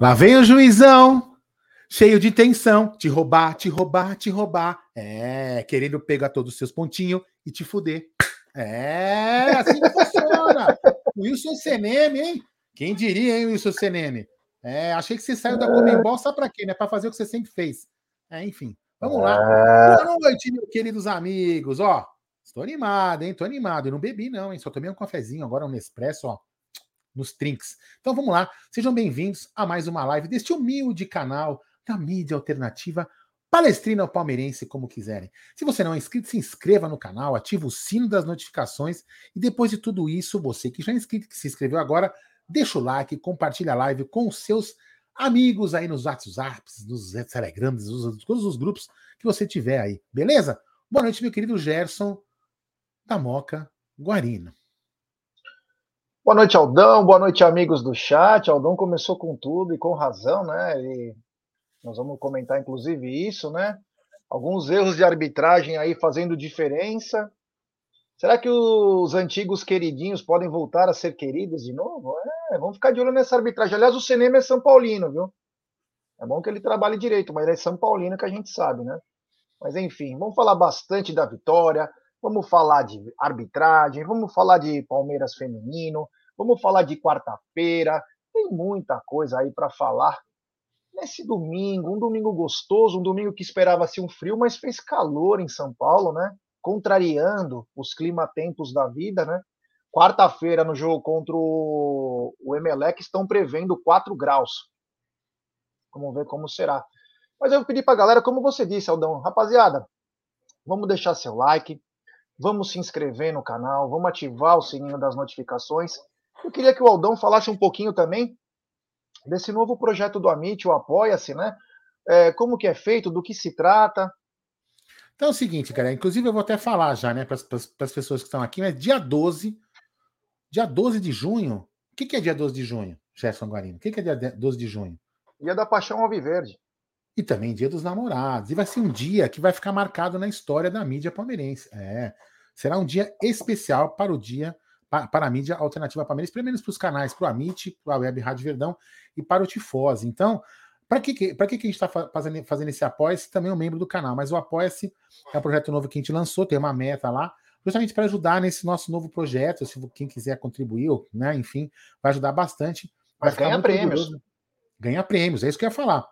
Lá vem o juizão, cheio de tensão, te roubar, te roubar, te roubar. É, querendo pegar todos os seus pontinhos e te fuder. É, assim que funciona. Wilson Seneme, hein? Quem diria, hein, Wilson Seneme? É, achei que você saiu da Comembol só para quê, né? Para fazer o que você sempre fez. É, enfim, vamos lá. É... Boa noite, meus queridos amigos. Ó, estou animado, hein? Estou animado. Eu não bebi, não, hein? Só tomei um cafezinho agora, um Nespresso, ó nos trinks. Então vamos lá, sejam bem-vindos a mais uma live deste humilde canal da mídia alternativa Palestrina ou Palmeirense, como quiserem. Se você não é inscrito, se inscreva no canal, ative o sino das notificações e depois de tudo isso, você que já é inscrito, que se inscreveu agora, deixa o like, compartilha a live com os seus amigos aí nos WhatsApps, nos Telegrams, todos os grupos que você tiver aí, beleza? Boa noite, meu querido Gerson da Moca Guarino. Boa noite, Aldão. Boa noite, amigos do chat. Aldão começou com tudo e com razão, né? E nós vamos comentar, inclusive, isso, né? Alguns erros de arbitragem aí fazendo diferença. Será que os antigos queridinhos podem voltar a ser queridos de novo? É, vamos ficar de olho nessa arbitragem. Aliás, o cinema é São Paulino, viu? É bom que ele trabalhe direito, mas é São Paulino que a gente sabe, né? Mas enfim, vamos falar bastante da vitória, vamos falar de arbitragem, vamos falar de Palmeiras feminino, vamos falar de quarta-feira. Tem muita coisa aí para falar nesse domingo, um domingo gostoso, um domingo que esperava-se um frio, mas fez calor em São Paulo, né? Contrariando os climatempos da vida, né? Quarta-feira, no jogo contra o, o Emelec, estão prevendo 4 graus. Vamos ver como será. Mas eu pedi para a galera, como você disse, Aldão, rapaziada, vamos deixar seu like, vamos se inscrever no canal, vamos ativar o sininho das notificações. Eu queria que o Aldão falasse um pouquinho também desse novo projeto do Amit, o Apoia-se, né? É, como que é feito, do que se trata. Então é o seguinte, cara, inclusive eu vou até falar já, né, para as pessoas que estão aqui, mas dia 12, dia 12 de junho, o que, que é dia 12 de junho, Gerson Guarino? O que, que é dia 12 de junho? Dia da Paixão Alviverde. E também dia dos namorados. E vai ser um dia que vai ficar marcado na história da mídia palmeirense. É, será um dia especial para o dia para a mídia alternativa palmeirense, pelo menos para os canais, para o Amit, para a Web Rádio Verdão e para o Tifose. Então, para que, que, que, que a gente está fazendo, fazendo esse Apoia-se? Também é um membro do canal, mas o Apoia-se é um projeto novo que a gente lançou, tem uma meta lá, justamente para ajudar nesse nosso novo projeto. Se quem quiser contribuir, né, enfim, vai ajudar bastante. Vai mas ganha prêmios. Orgulhoso. Ganha prêmios, é isso que eu ia falar.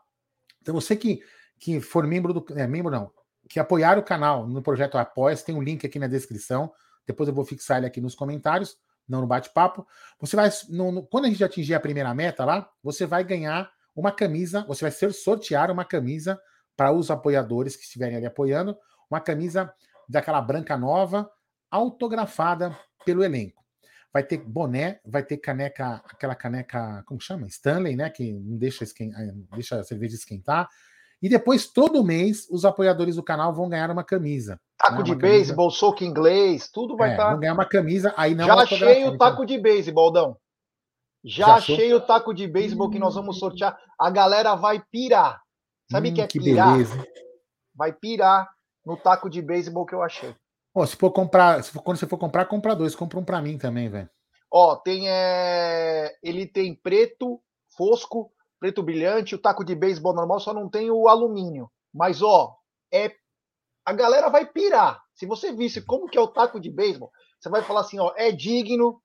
Então, você que, que for membro do. É, membro não, que apoiar o canal no projeto Apoia-se, tem um link aqui na descrição. Depois eu vou fixar ele aqui nos comentários, não no bate-papo. Você vai, no, no, quando a gente atingir a primeira meta lá, você vai ganhar uma camisa, você vai ser sortear uma camisa para os apoiadores que estiverem ali apoiando, uma camisa daquela branca nova, autografada pelo elenco. Vai ter boné, vai ter caneca, aquela caneca, como chama? Stanley, né? Que não deixa, esquen... Eh, deixa a cerveja esquentar. E depois, todo mês, os apoiadores do canal vão ganhar uma camisa. Taco né? de beisebol, soco inglês, tudo vai estar. É, tá... Vão ganhar uma camisa, aí não. Já achei o taco de beisebol, Dão. Já, Já achei o taco de beisebol que nós vamos sortear. A galera vai pirar. Sabe o hum, que é que pirar? Beleza. Vai pirar no taco de beisebol que eu achei. Ó, se for comprar, se for, quando você for comprar, compra dois. Compra um para mim também, velho. Ó, tem. É... Ele tem preto, fosco, preto brilhante, o taco de beisebol normal só não tem o alumínio. Mas, ó, é a galera vai pirar. Se você visse como que é o taco de beisebol, você vai falar assim, ó, é digno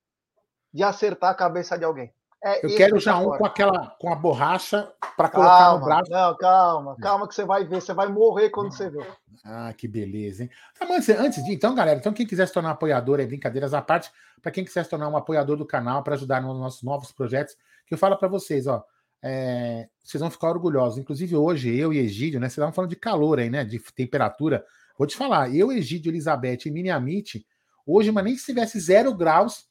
de acertar a cabeça de alguém. É eu quero já um com aquela com a borracha para colocar no braço. Não, calma, calma que você vai ver, você vai morrer quando você ver. Ah, que beleza, hein? Então, antes de, então, galera, então quem quiser se tornar apoiador, é brincadeiras à parte, para quem quiser se tornar um apoiador do canal para ajudar nos nossos novos projetos, que eu falo para vocês, ó, é, vocês vão ficar orgulhosos. Inclusive hoje eu e Egídio, né, vocês estavam falando de calor aí, né, de temperatura. Vou te falar, eu, Egídio, Elizabeth e Miniamite, hoje, mas nem se tivesse zero graus,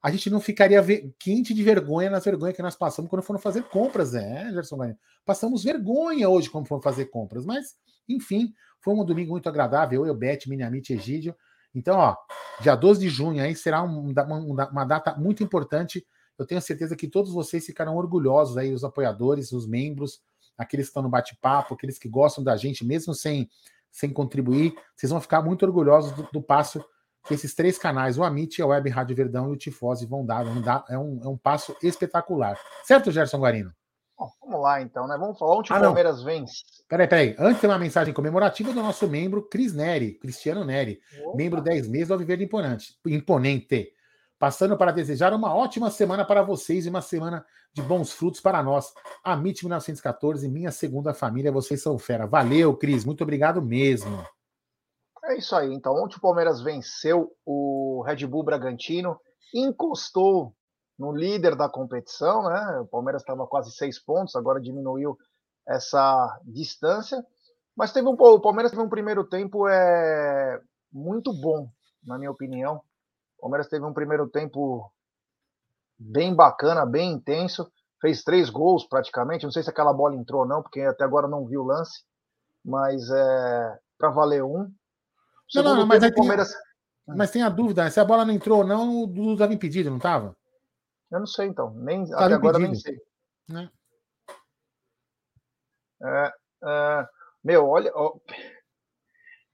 a gente não ficaria quente de vergonha nas vergonhas que nós passamos quando foram fazer compras, né, Gerson? Passamos vergonha hoje quando fomos fazer compras, mas, enfim, foi um domingo muito agradável. Eu, Beth, Miniamite Egídio. Então, ó, dia 12 de junho aí será um, uma, uma data muito importante. Eu tenho certeza que todos vocês ficarão orgulhosos aí, os apoiadores, os membros, aqueles que estão no bate-papo, aqueles que gostam da gente, mesmo sem, sem contribuir, vocês vão ficar muito orgulhosos do, do passo que esses três canais, o Amit, a Web Rádio Verdão e o Tifose vão dar. Vão dar é, um, é um passo espetacular. Certo, Gerson Guarino? Bom, vamos lá, então, né? Vamos falar onde ah, o Palmeiras não. vence. Peraí, peraí. Antes tem uma mensagem comemorativa do nosso membro Cris Neri, Cristiano Neri, Opa. membro 10 meses do Viver Imponente. Imponente. Passando para desejar uma ótima semana para vocês e uma semana de bons frutos para nós. A MIT 1914, minha segunda família, vocês são fera. Valeu, Cris. Muito obrigado mesmo. É isso aí. Então, ontem o Palmeiras venceu o Red Bull Bragantino, encostou no líder da competição, né? O Palmeiras estava quase seis pontos, agora diminuiu essa distância. Mas teve um, o Palmeiras teve um primeiro tempo é, muito bom, na minha opinião. O Palmeiras teve um primeiro tempo bem bacana, bem intenso. Fez três gols praticamente. Não sei se aquela bola entrou ou não, porque até agora não vi o lance. Mas é para valer um. Não, não, não, mas, tempo, Palmeiras... tem, mas tem a dúvida, se a bola não entrou ou não, o Dudu estava impedido, não estava? Eu não sei, então. Nem, tava até agora nem sei. Né? É, é, meu, olha. Ó,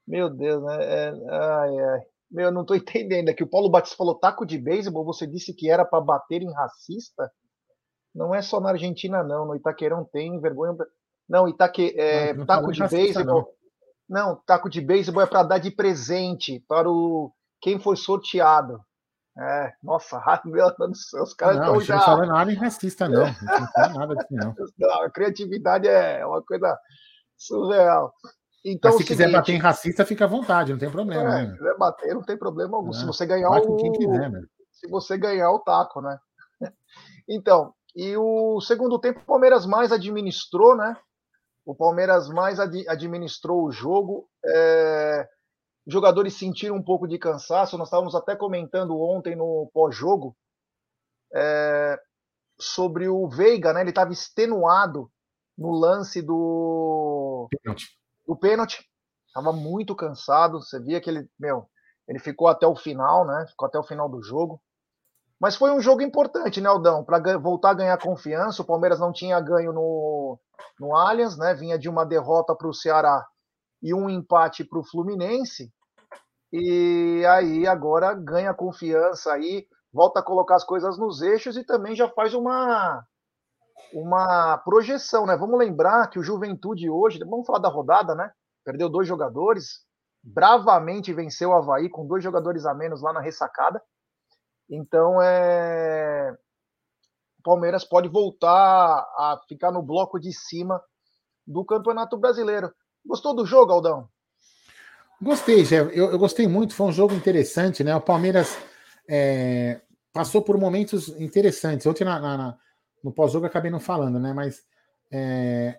meu Deus, né? É, ai, ai. Meu, eu não estou entendendo. É que o Paulo Batista falou taco de beisebol, você disse que era para bater em racista? Não é só na Argentina, não. No Itaquerão tem vergonha. Não, Itaque, é, não, não taco de beisebol. Não, taco de beisebol é para dar de presente para o quem foi sorteado. É, nossa, meu Deus do céu, os caras estão já. Não fala nada em racista, não. Não fala nada disso, não. não. A criatividade é uma coisa surreal. Então, Mas se quiser bater em racista, fica à vontade, não tem problema. É, né? Quiser bater, não tem problema algum. se você ganhar o. Quiser, né? Se você ganhar o taco, né? Então, e o segundo tempo, o Palmeiras mais administrou, né? O Palmeiras mais ad administrou o jogo. É... Os jogadores sentiram um pouco de cansaço. Nós estávamos até comentando ontem no pós-jogo é... sobre o Veiga, né? Ele estava extenuado no lance do pênalti. Do pênalti. Estava muito cansado. Você via que ele, meu, ele ficou até o final, né? Ficou até o final do jogo. Mas foi um jogo importante, né, Aldão? Para voltar a ganhar confiança. O Palmeiras não tinha ganho no, no Allianz, né? Vinha de uma derrota para o Ceará e um empate para o Fluminense. E aí agora ganha confiança aí, volta a colocar as coisas nos eixos e também já faz uma uma projeção, né? Vamos lembrar que o Juventude hoje, vamos falar da rodada, né? Perdeu dois jogadores, bravamente venceu o Havaí com dois jogadores a menos lá na ressacada. Então, é... o Palmeiras pode voltar a ficar no bloco de cima do Campeonato Brasileiro. Gostou do jogo, Aldão? Gostei, Jé. Eu, eu, gostei muito. Foi um jogo interessante, né? O Palmeiras é, passou por momentos interessantes. Ontem, na, na, no pós-jogo, acabei não falando, né? Mas é,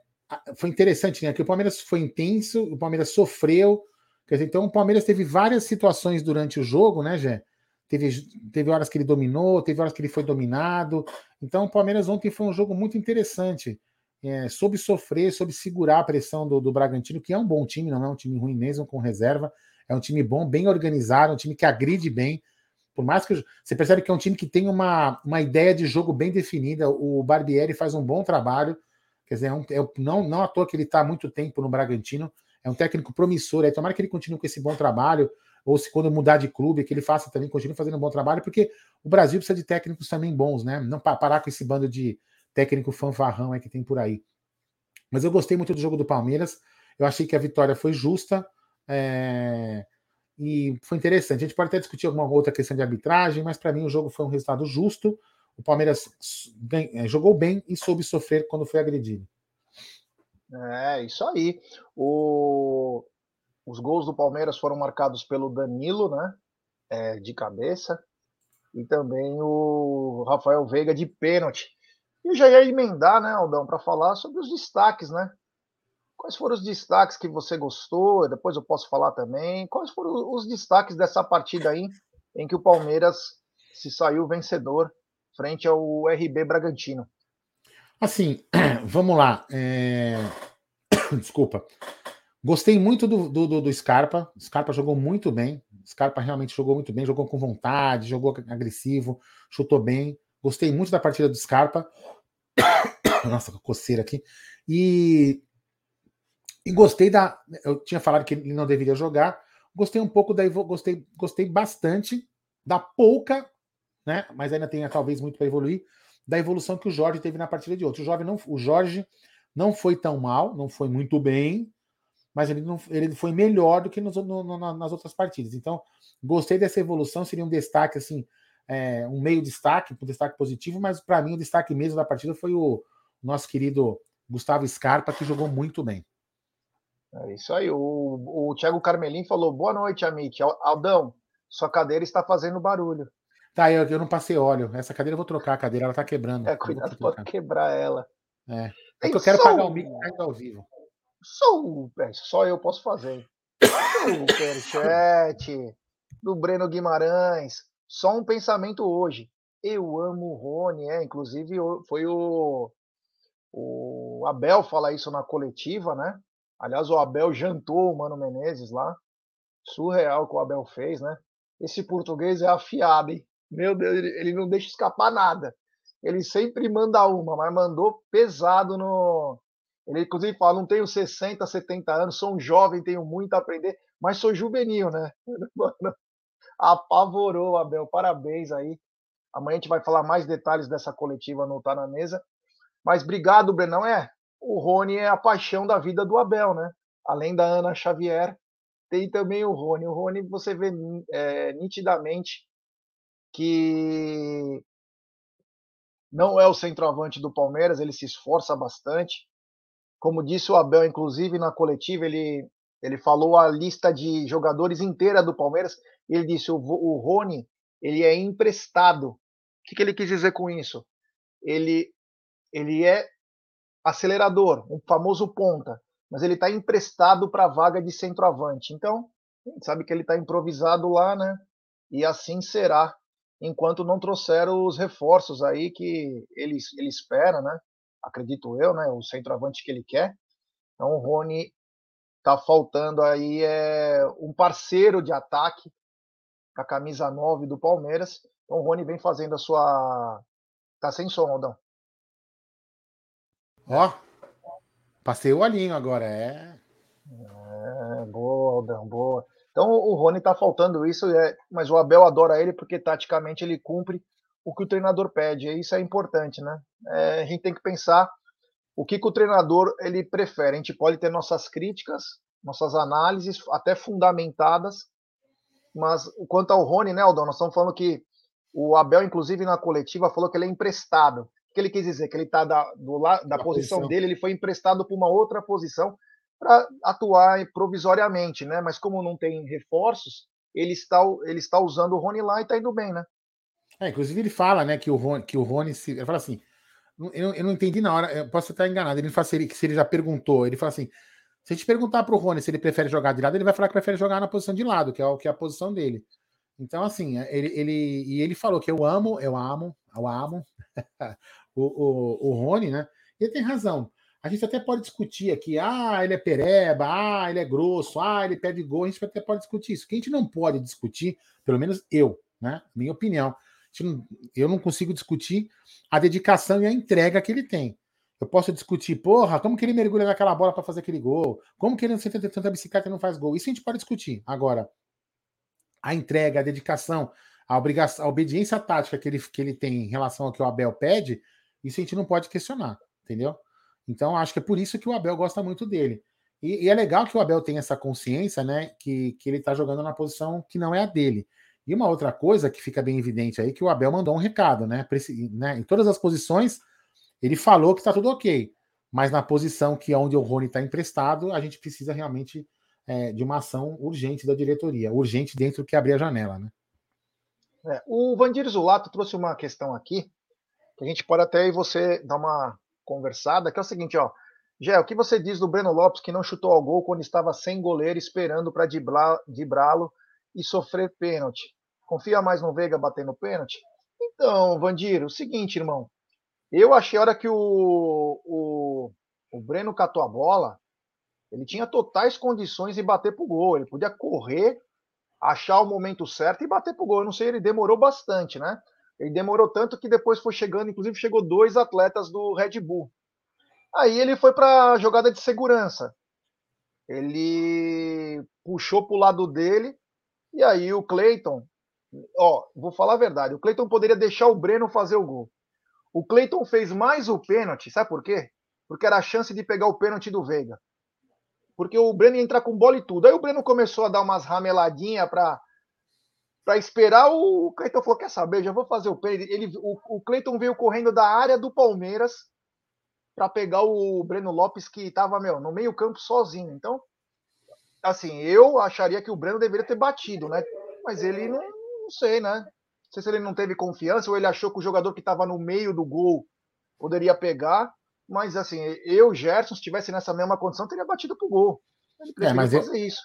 foi interessante, né? Que o Palmeiras foi intenso, o Palmeiras sofreu. Quer dizer, então o Palmeiras teve várias situações durante o jogo, né, Jé? Teve, teve horas que ele dominou, teve horas que ele foi dominado. Então, o Palmeiras ontem foi um jogo muito interessante. É, soube sofrer, soube segurar a pressão do, do Bragantino, que é um bom time, não é um time ruim mesmo, com reserva. É um time bom, bem organizado, um time que agride bem. Por mais que você percebe que é um time que tem uma, uma ideia de jogo bem definida. O Barbieri faz um bom trabalho. Quer dizer, é um, é, não, não à toa que ele está há muito tempo no Bragantino. É um técnico promissor. É, tomara que ele continue com esse bom trabalho ou se quando mudar de clube, que ele faça também, continue fazendo um bom trabalho, porque o Brasil precisa de técnicos também bons, né? Não parar com esse bando de técnico fanfarrão é que tem por aí. Mas eu gostei muito do jogo do Palmeiras. Eu achei que a vitória foi justa. É, e foi interessante. A gente pode até discutir alguma outra questão de arbitragem, mas para mim o jogo foi um resultado justo. O Palmeiras é, jogou bem e soube sofrer quando foi agredido. É, isso aí. O... Os gols do Palmeiras foram marcados pelo Danilo, né? É, de cabeça. E também o Rafael Veiga de pênalti. E já ia emendar, né, Aldão, para falar sobre os destaques, né? Quais foram os destaques que você gostou? Depois eu posso falar também. Quais foram os destaques dessa partida aí em que o Palmeiras se saiu vencedor frente ao RB Bragantino? Assim, vamos lá. É... Desculpa. Gostei muito do, do, do Scarpa. O Scarpa jogou muito bem. O Scarpa realmente jogou muito bem, jogou com vontade, jogou agressivo, chutou bem. Gostei muito da partida do Scarpa. Nossa, coceira aqui. E e gostei da. Eu tinha falado que ele não deveria jogar. Gostei um pouco da. Gostei, gostei bastante da pouca, né? Mas ainda tem talvez muito para evoluir, da evolução que o Jorge teve na partida de hoje. O, Jorge não, o Jorge não foi tão mal, não foi muito bem, mas ele, não, ele foi melhor do que nos, no, no, nas outras partidas. Então, gostei dessa evolução, seria um destaque, assim, é, um meio destaque, um destaque positivo, mas para mim o destaque mesmo da partida foi o nosso querido Gustavo Scarpa, que jogou muito bem. É isso aí. O, o Thiago Carmelim falou: boa noite, Amit. Aldão, sua cadeira está fazendo barulho. Tá, eu, eu não passei óleo. Essa cadeira eu vou trocar a cadeira, ela tá quebrando. É, cuidado para quebrar ela. É. É que eu quero pagar o mic ainda ao vivo. Só, é, só eu posso fazer. Superchat do Breno Guimarães. Só um pensamento hoje. Eu amo o Rony, é. Inclusive, foi o, o Abel falar isso na coletiva, né? Aliás, o Abel jantou o Mano Menezes lá. Surreal o que o Abel fez, né? Esse português é afiado, hein? Meu Deus, ele não deixa escapar nada. Ele sempre manda uma, mas mandou pesado no. Ele, inclusive, fala: não tenho 60, 70 anos, sou um jovem, tenho muito a aprender, mas sou juvenil, né? Mano, apavorou Abel. Parabéns aí. Amanhã a gente vai falar mais detalhes dessa coletiva no Tá na Mesa. Mas obrigado, Brenão. É, o Rony é a paixão da vida do Abel, né? Além da Ana Xavier, tem também o Rony. O Rony, você vê é, nitidamente que não é o centroavante do Palmeiras, ele se esforça bastante. Como disse o Abel, inclusive na coletiva, ele, ele falou a lista de jogadores inteira do Palmeiras. Ele disse: o, o Rony ele é emprestado. O que, que ele quis dizer com isso? Ele, ele é acelerador, um famoso ponta, mas ele está emprestado para a vaga de centroavante. Então, a gente sabe que ele está improvisado lá, né? E assim será, enquanto não trouxer os reforços aí que ele, ele espera, né? Acredito eu, né? O centroavante que ele quer. Então, o Rony tá faltando aí é um parceiro de ataque a camisa 9 do Palmeiras. Então, o Rony vem fazendo a sua. Tá sem som, Aldão. Ó, passei o olhinho agora, é. É, boa, Aldão, boa. Então o Rony tá faltando isso, é, mas o Abel adora ele porque taticamente ele cumpre o que o treinador pede, e isso é importante, né? É, a gente tem que pensar o que, que o treinador ele prefere. A gente pode ter nossas críticas, nossas análises, até fundamentadas, mas quanto ao Rony, né, Aldão, nós estamos falando que o Abel, inclusive na coletiva, falou que ele é emprestado que ele quis dizer? Que ele está da, do, da posição, posição dele, ele foi emprestado para uma outra posição para atuar provisoriamente, né? Mas como não tem reforços, ele está, ele está usando o Rony lá e está indo bem, né? É, inclusive ele fala, né, que o Rony, que o Rony se, ele fala assim, eu não, eu não entendi na hora, eu posso estar enganado. Ele fala assim, que se ele já perguntou, ele fala assim, se a gente perguntar para o Rony se ele prefere jogar de lado, ele vai falar que prefere jogar na posição de lado, que é o que é a posição dele. Então, assim, ele, ele e ele falou que eu amo, eu amo, eu amo o, o, o Rony, né? E ele tem razão. A gente até pode discutir aqui, ah, ele é pereba, ah, ele é grosso, ah, ele pede gol, a gente até pode discutir isso. O que a gente não pode discutir, pelo menos eu, né? Minha opinião, eu não consigo discutir a dedicação e a entrega que ele tem. Eu posso discutir, porra, como que ele mergulha naquela bola para fazer aquele gol? Como que ele não senta tanta bicicleta e não faz gol? Isso a gente pode discutir. Agora, a entrega, a dedicação, a, obrigação, a obediência tática que ele, que ele tem em relação ao que o Abel pede, isso a gente não pode questionar, entendeu? Então, acho que é por isso que o Abel gosta muito dele. E, e, é legal que o Abel tenha essa consciência, né? Que, que ele está jogando na posição que não é a dele. E uma outra coisa que fica bem evidente aí, que o Abel mandou um recado, né? né em todas as posições, ele falou que está tudo ok. Mas na posição que é onde o Rony está emprestado, a gente precisa realmente é, de uma ação urgente da diretoria, urgente dentro que abrir a janela, né? É, o Vandir Zulato trouxe uma questão aqui, que a gente pode até aí você dar uma conversada, que é o seguinte, ó. Gé, o que você diz do Breno Lopes que não chutou ao gol quando estava sem goleiro esperando para driblá-lo e sofrer pênalti? Confia mais no Veiga batendo pênalti? Então, Vandir, o seguinte, irmão. Eu achei a hora que o, o, o Breno catou a bola, ele tinha totais condições de bater pro gol. Ele podia correr, achar o momento certo e bater pro gol. Eu não sei, ele demorou bastante, né? Ele demorou tanto que depois foi chegando, inclusive chegou dois atletas do Red Bull. Aí ele foi para a jogada de segurança. Ele puxou para o lado dele e aí o Cleiton, ó, vou falar a verdade, o Cleiton poderia deixar o Breno fazer o gol. O Cleiton fez mais o pênalti, sabe por quê? Porque era a chance de pegar o pênalti do Veiga. Porque o Breno ia entrar com bola e tudo. Aí o Breno começou a dar umas rameladinhas para para esperar o Cleiton falou: quer saber? Já vou fazer o pênalti. Ele, o, o Cleiton veio correndo da área do Palmeiras para pegar o Breno Lopes que estava meu no meio campo sozinho. Então, assim, eu acharia que o Breno deveria ter batido, né? Mas ele não, não sei, né? Não sei se ele não teve confiança ou ele achou que o jogador que estava no meio do gol poderia pegar. Mas assim, eu, Gerson, se estivesse nessa mesma condição, teria batido pro gol. Ele é, mas fazer eu, isso.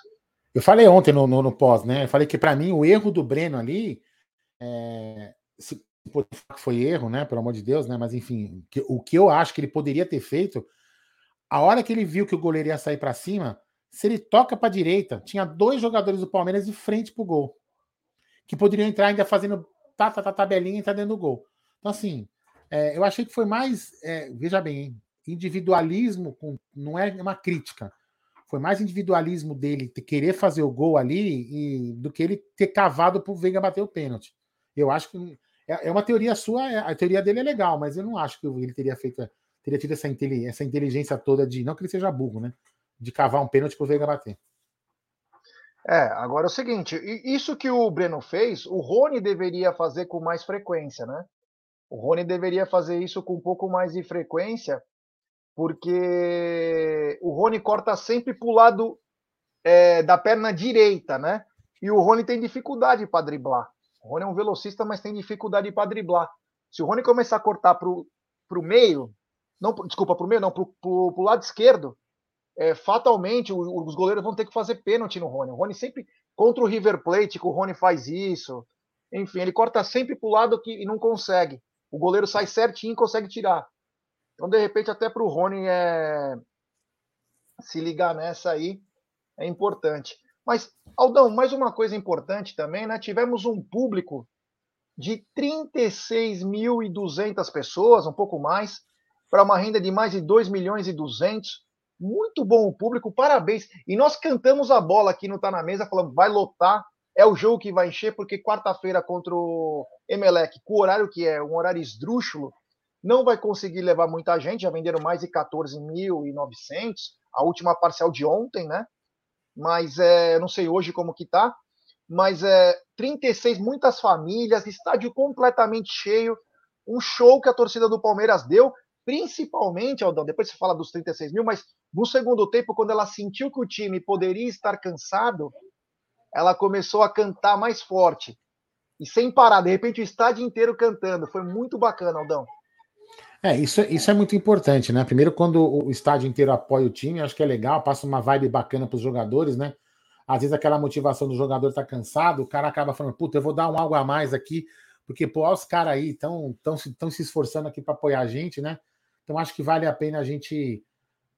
Eu falei ontem no, no, no pós, né? Eu falei que para mim o erro do Breno ali, é, se, foi erro, né? Pelo amor de Deus, né? Mas enfim, que, o que eu acho que ele poderia ter feito, a hora que ele viu que o goleiro ia sair para cima, se ele toca para a direita, tinha dois jogadores do Palmeiras de frente pro gol, que poderiam entrar ainda fazendo tá, tá, tá, tabelinha e entrar dentro do gol. Então, assim, é, eu achei que foi mais, é, veja bem, individualismo, com, não é uma crítica, foi mais individualismo dele querer fazer o gol ali e, do que ele ter cavado para o Veiga bater o pênalti. Eu acho que é, é uma teoria sua, é, a teoria dele é legal, mas eu não acho que ele teria feito, teria tido essa, essa inteligência toda de, não que ele seja burro, né? De cavar um pênalti pro Veiga bater. É, agora é o seguinte, isso que o Breno fez, o Rony deveria fazer com mais frequência, né? O Rony deveria fazer isso com um pouco mais de frequência, porque o Rony corta sempre para o lado é, da perna direita, né? E o Rony tem dificuldade para driblar. O Rony é um velocista, mas tem dificuldade para driblar. Se o Rony começar a cortar para o meio, não, desculpa, para o meio, não, para o lado esquerdo, é, fatalmente os, os goleiros vão ter que fazer pênalti no Rony. O Rony sempre, contra o River Plate, que o Rony faz isso. Enfim, ele corta sempre para o lado que, e não consegue. O goleiro sai certinho e consegue tirar. Então, de repente, até para o Rony é... se ligar nessa aí é importante. Mas, Aldão, mais uma coisa importante também, né? Tivemos um público de 36.200 pessoas, um pouco mais, para uma renda de mais de 2 milhões e 200. Muito bom o público, parabéns. E nós cantamos a bola aqui no Tá Na Mesa, falando vai lotar, é o jogo que vai encher, porque quarta-feira contra o Emelec, com o horário que é um horário esdrúxulo, não vai conseguir levar muita gente, já venderam mais de 14.900, a última parcial de ontem, né? mas é, não sei hoje como que tá, mas é 36, muitas famílias, estádio completamente cheio, um show que a torcida do Palmeiras deu, principalmente, Aldão, depois você fala dos 36 mil, mas no segundo tempo, quando ela sentiu que o time poderia estar cansado, ela começou a cantar mais forte. E sem parar, de repente o estádio inteiro cantando. Foi muito bacana, Aldão. É, isso, isso é muito importante, né? Primeiro, quando o estádio inteiro apoia o time, acho que é legal, passa uma vibe bacana para os jogadores, né? Às vezes aquela motivação do jogador tá cansado, o cara acaba falando, puta, eu vou dar um algo a mais aqui, porque, pô, os caras aí estão tão, tão se esforçando aqui para apoiar a gente, né? Então acho que vale a pena a gente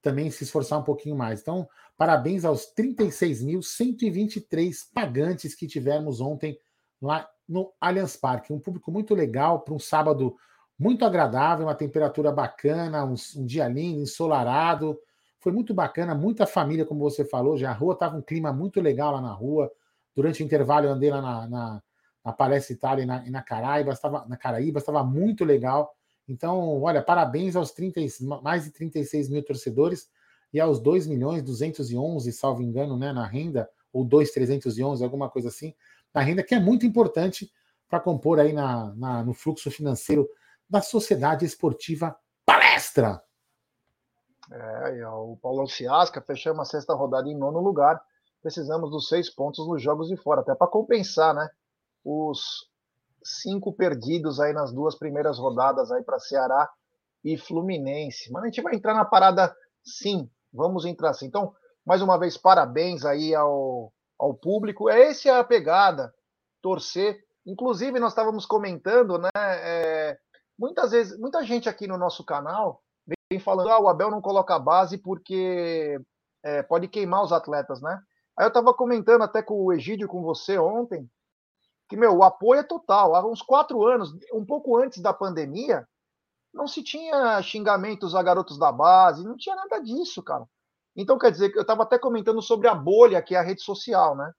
também se esforçar um pouquinho mais. Então, parabéns aos 36.123 pagantes que tivemos ontem lá no Allianz Parque. Um público muito legal para um sábado muito agradável, uma temperatura bacana, um, um, dia lindo, ensolarado. Foi muito bacana, muita família, como você falou. Já a rua estava um clima muito legal lá na rua. Durante o intervalo eu andei lá na, na, na Palestra Itália e na, e na Caraíba, estava na Caraíba, estava muito legal. Então, olha, parabéns aos 30, mais de 36 mil torcedores. e aos 2 milhões 211, salvo engano, né, na renda, ou 2,311, alguma coisa assim, na renda, que é muito importante para compor aí na, na, no fluxo financeiro da Sociedade Esportiva Palestra. É, o Paulo Ciasca fechamos a sexta rodada em nono lugar. Precisamos dos seis pontos nos jogos de fora, até para compensar, né? Os cinco perdidos aí nas duas primeiras rodadas aí para Ceará e Fluminense. Mas a gente vai entrar na parada sim, vamos entrar sim. Então, mais uma vez, parabéns aí ao, ao público. É essa é a pegada, torcer. Inclusive, nós estávamos comentando, né? É, muitas vezes, muita gente aqui no nosso canal vem falando, ah, o Abel não coloca base porque é, pode queimar os atletas, né? Aí eu estava comentando até com o Egídio, com você ontem, que, meu, o apoio é total. Há uns quatro anos, um pouco antes da pandemia, não se tinha xingamentos a garotos da base, não tinha nada disso, cara. Então, quer dizer, eu estava até comentando sobre a bolha que é a rede social, né?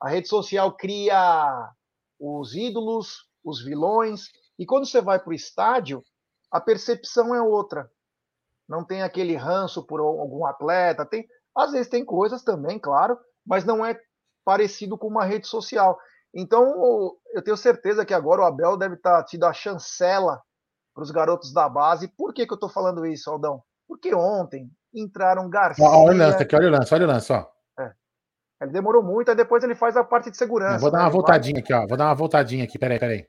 A rede social cria os ídolos, os vilões, e quando você vai para o estádio, a percepção é outra. Não tem aquele ranço por algum atleta, tem, às vezes tem coisas também, claro, mas não é parecido com uma rede social. Então, eu tenho certeza que agora o Abel deve estar tá tido a chancela para os garotos da base. Por que, que eu estou falando isso, Aldão? Porque ontem entraram Garcia. Olha o lance aqui, olha o lance, olha o lance, ó. É. Ele demorou muito, aí depois ele faz a parte de segurança. Eu vou dar né? uma voltadinha aqui, ó. Vou dar uma voltadinha aqui, peraí, peraí.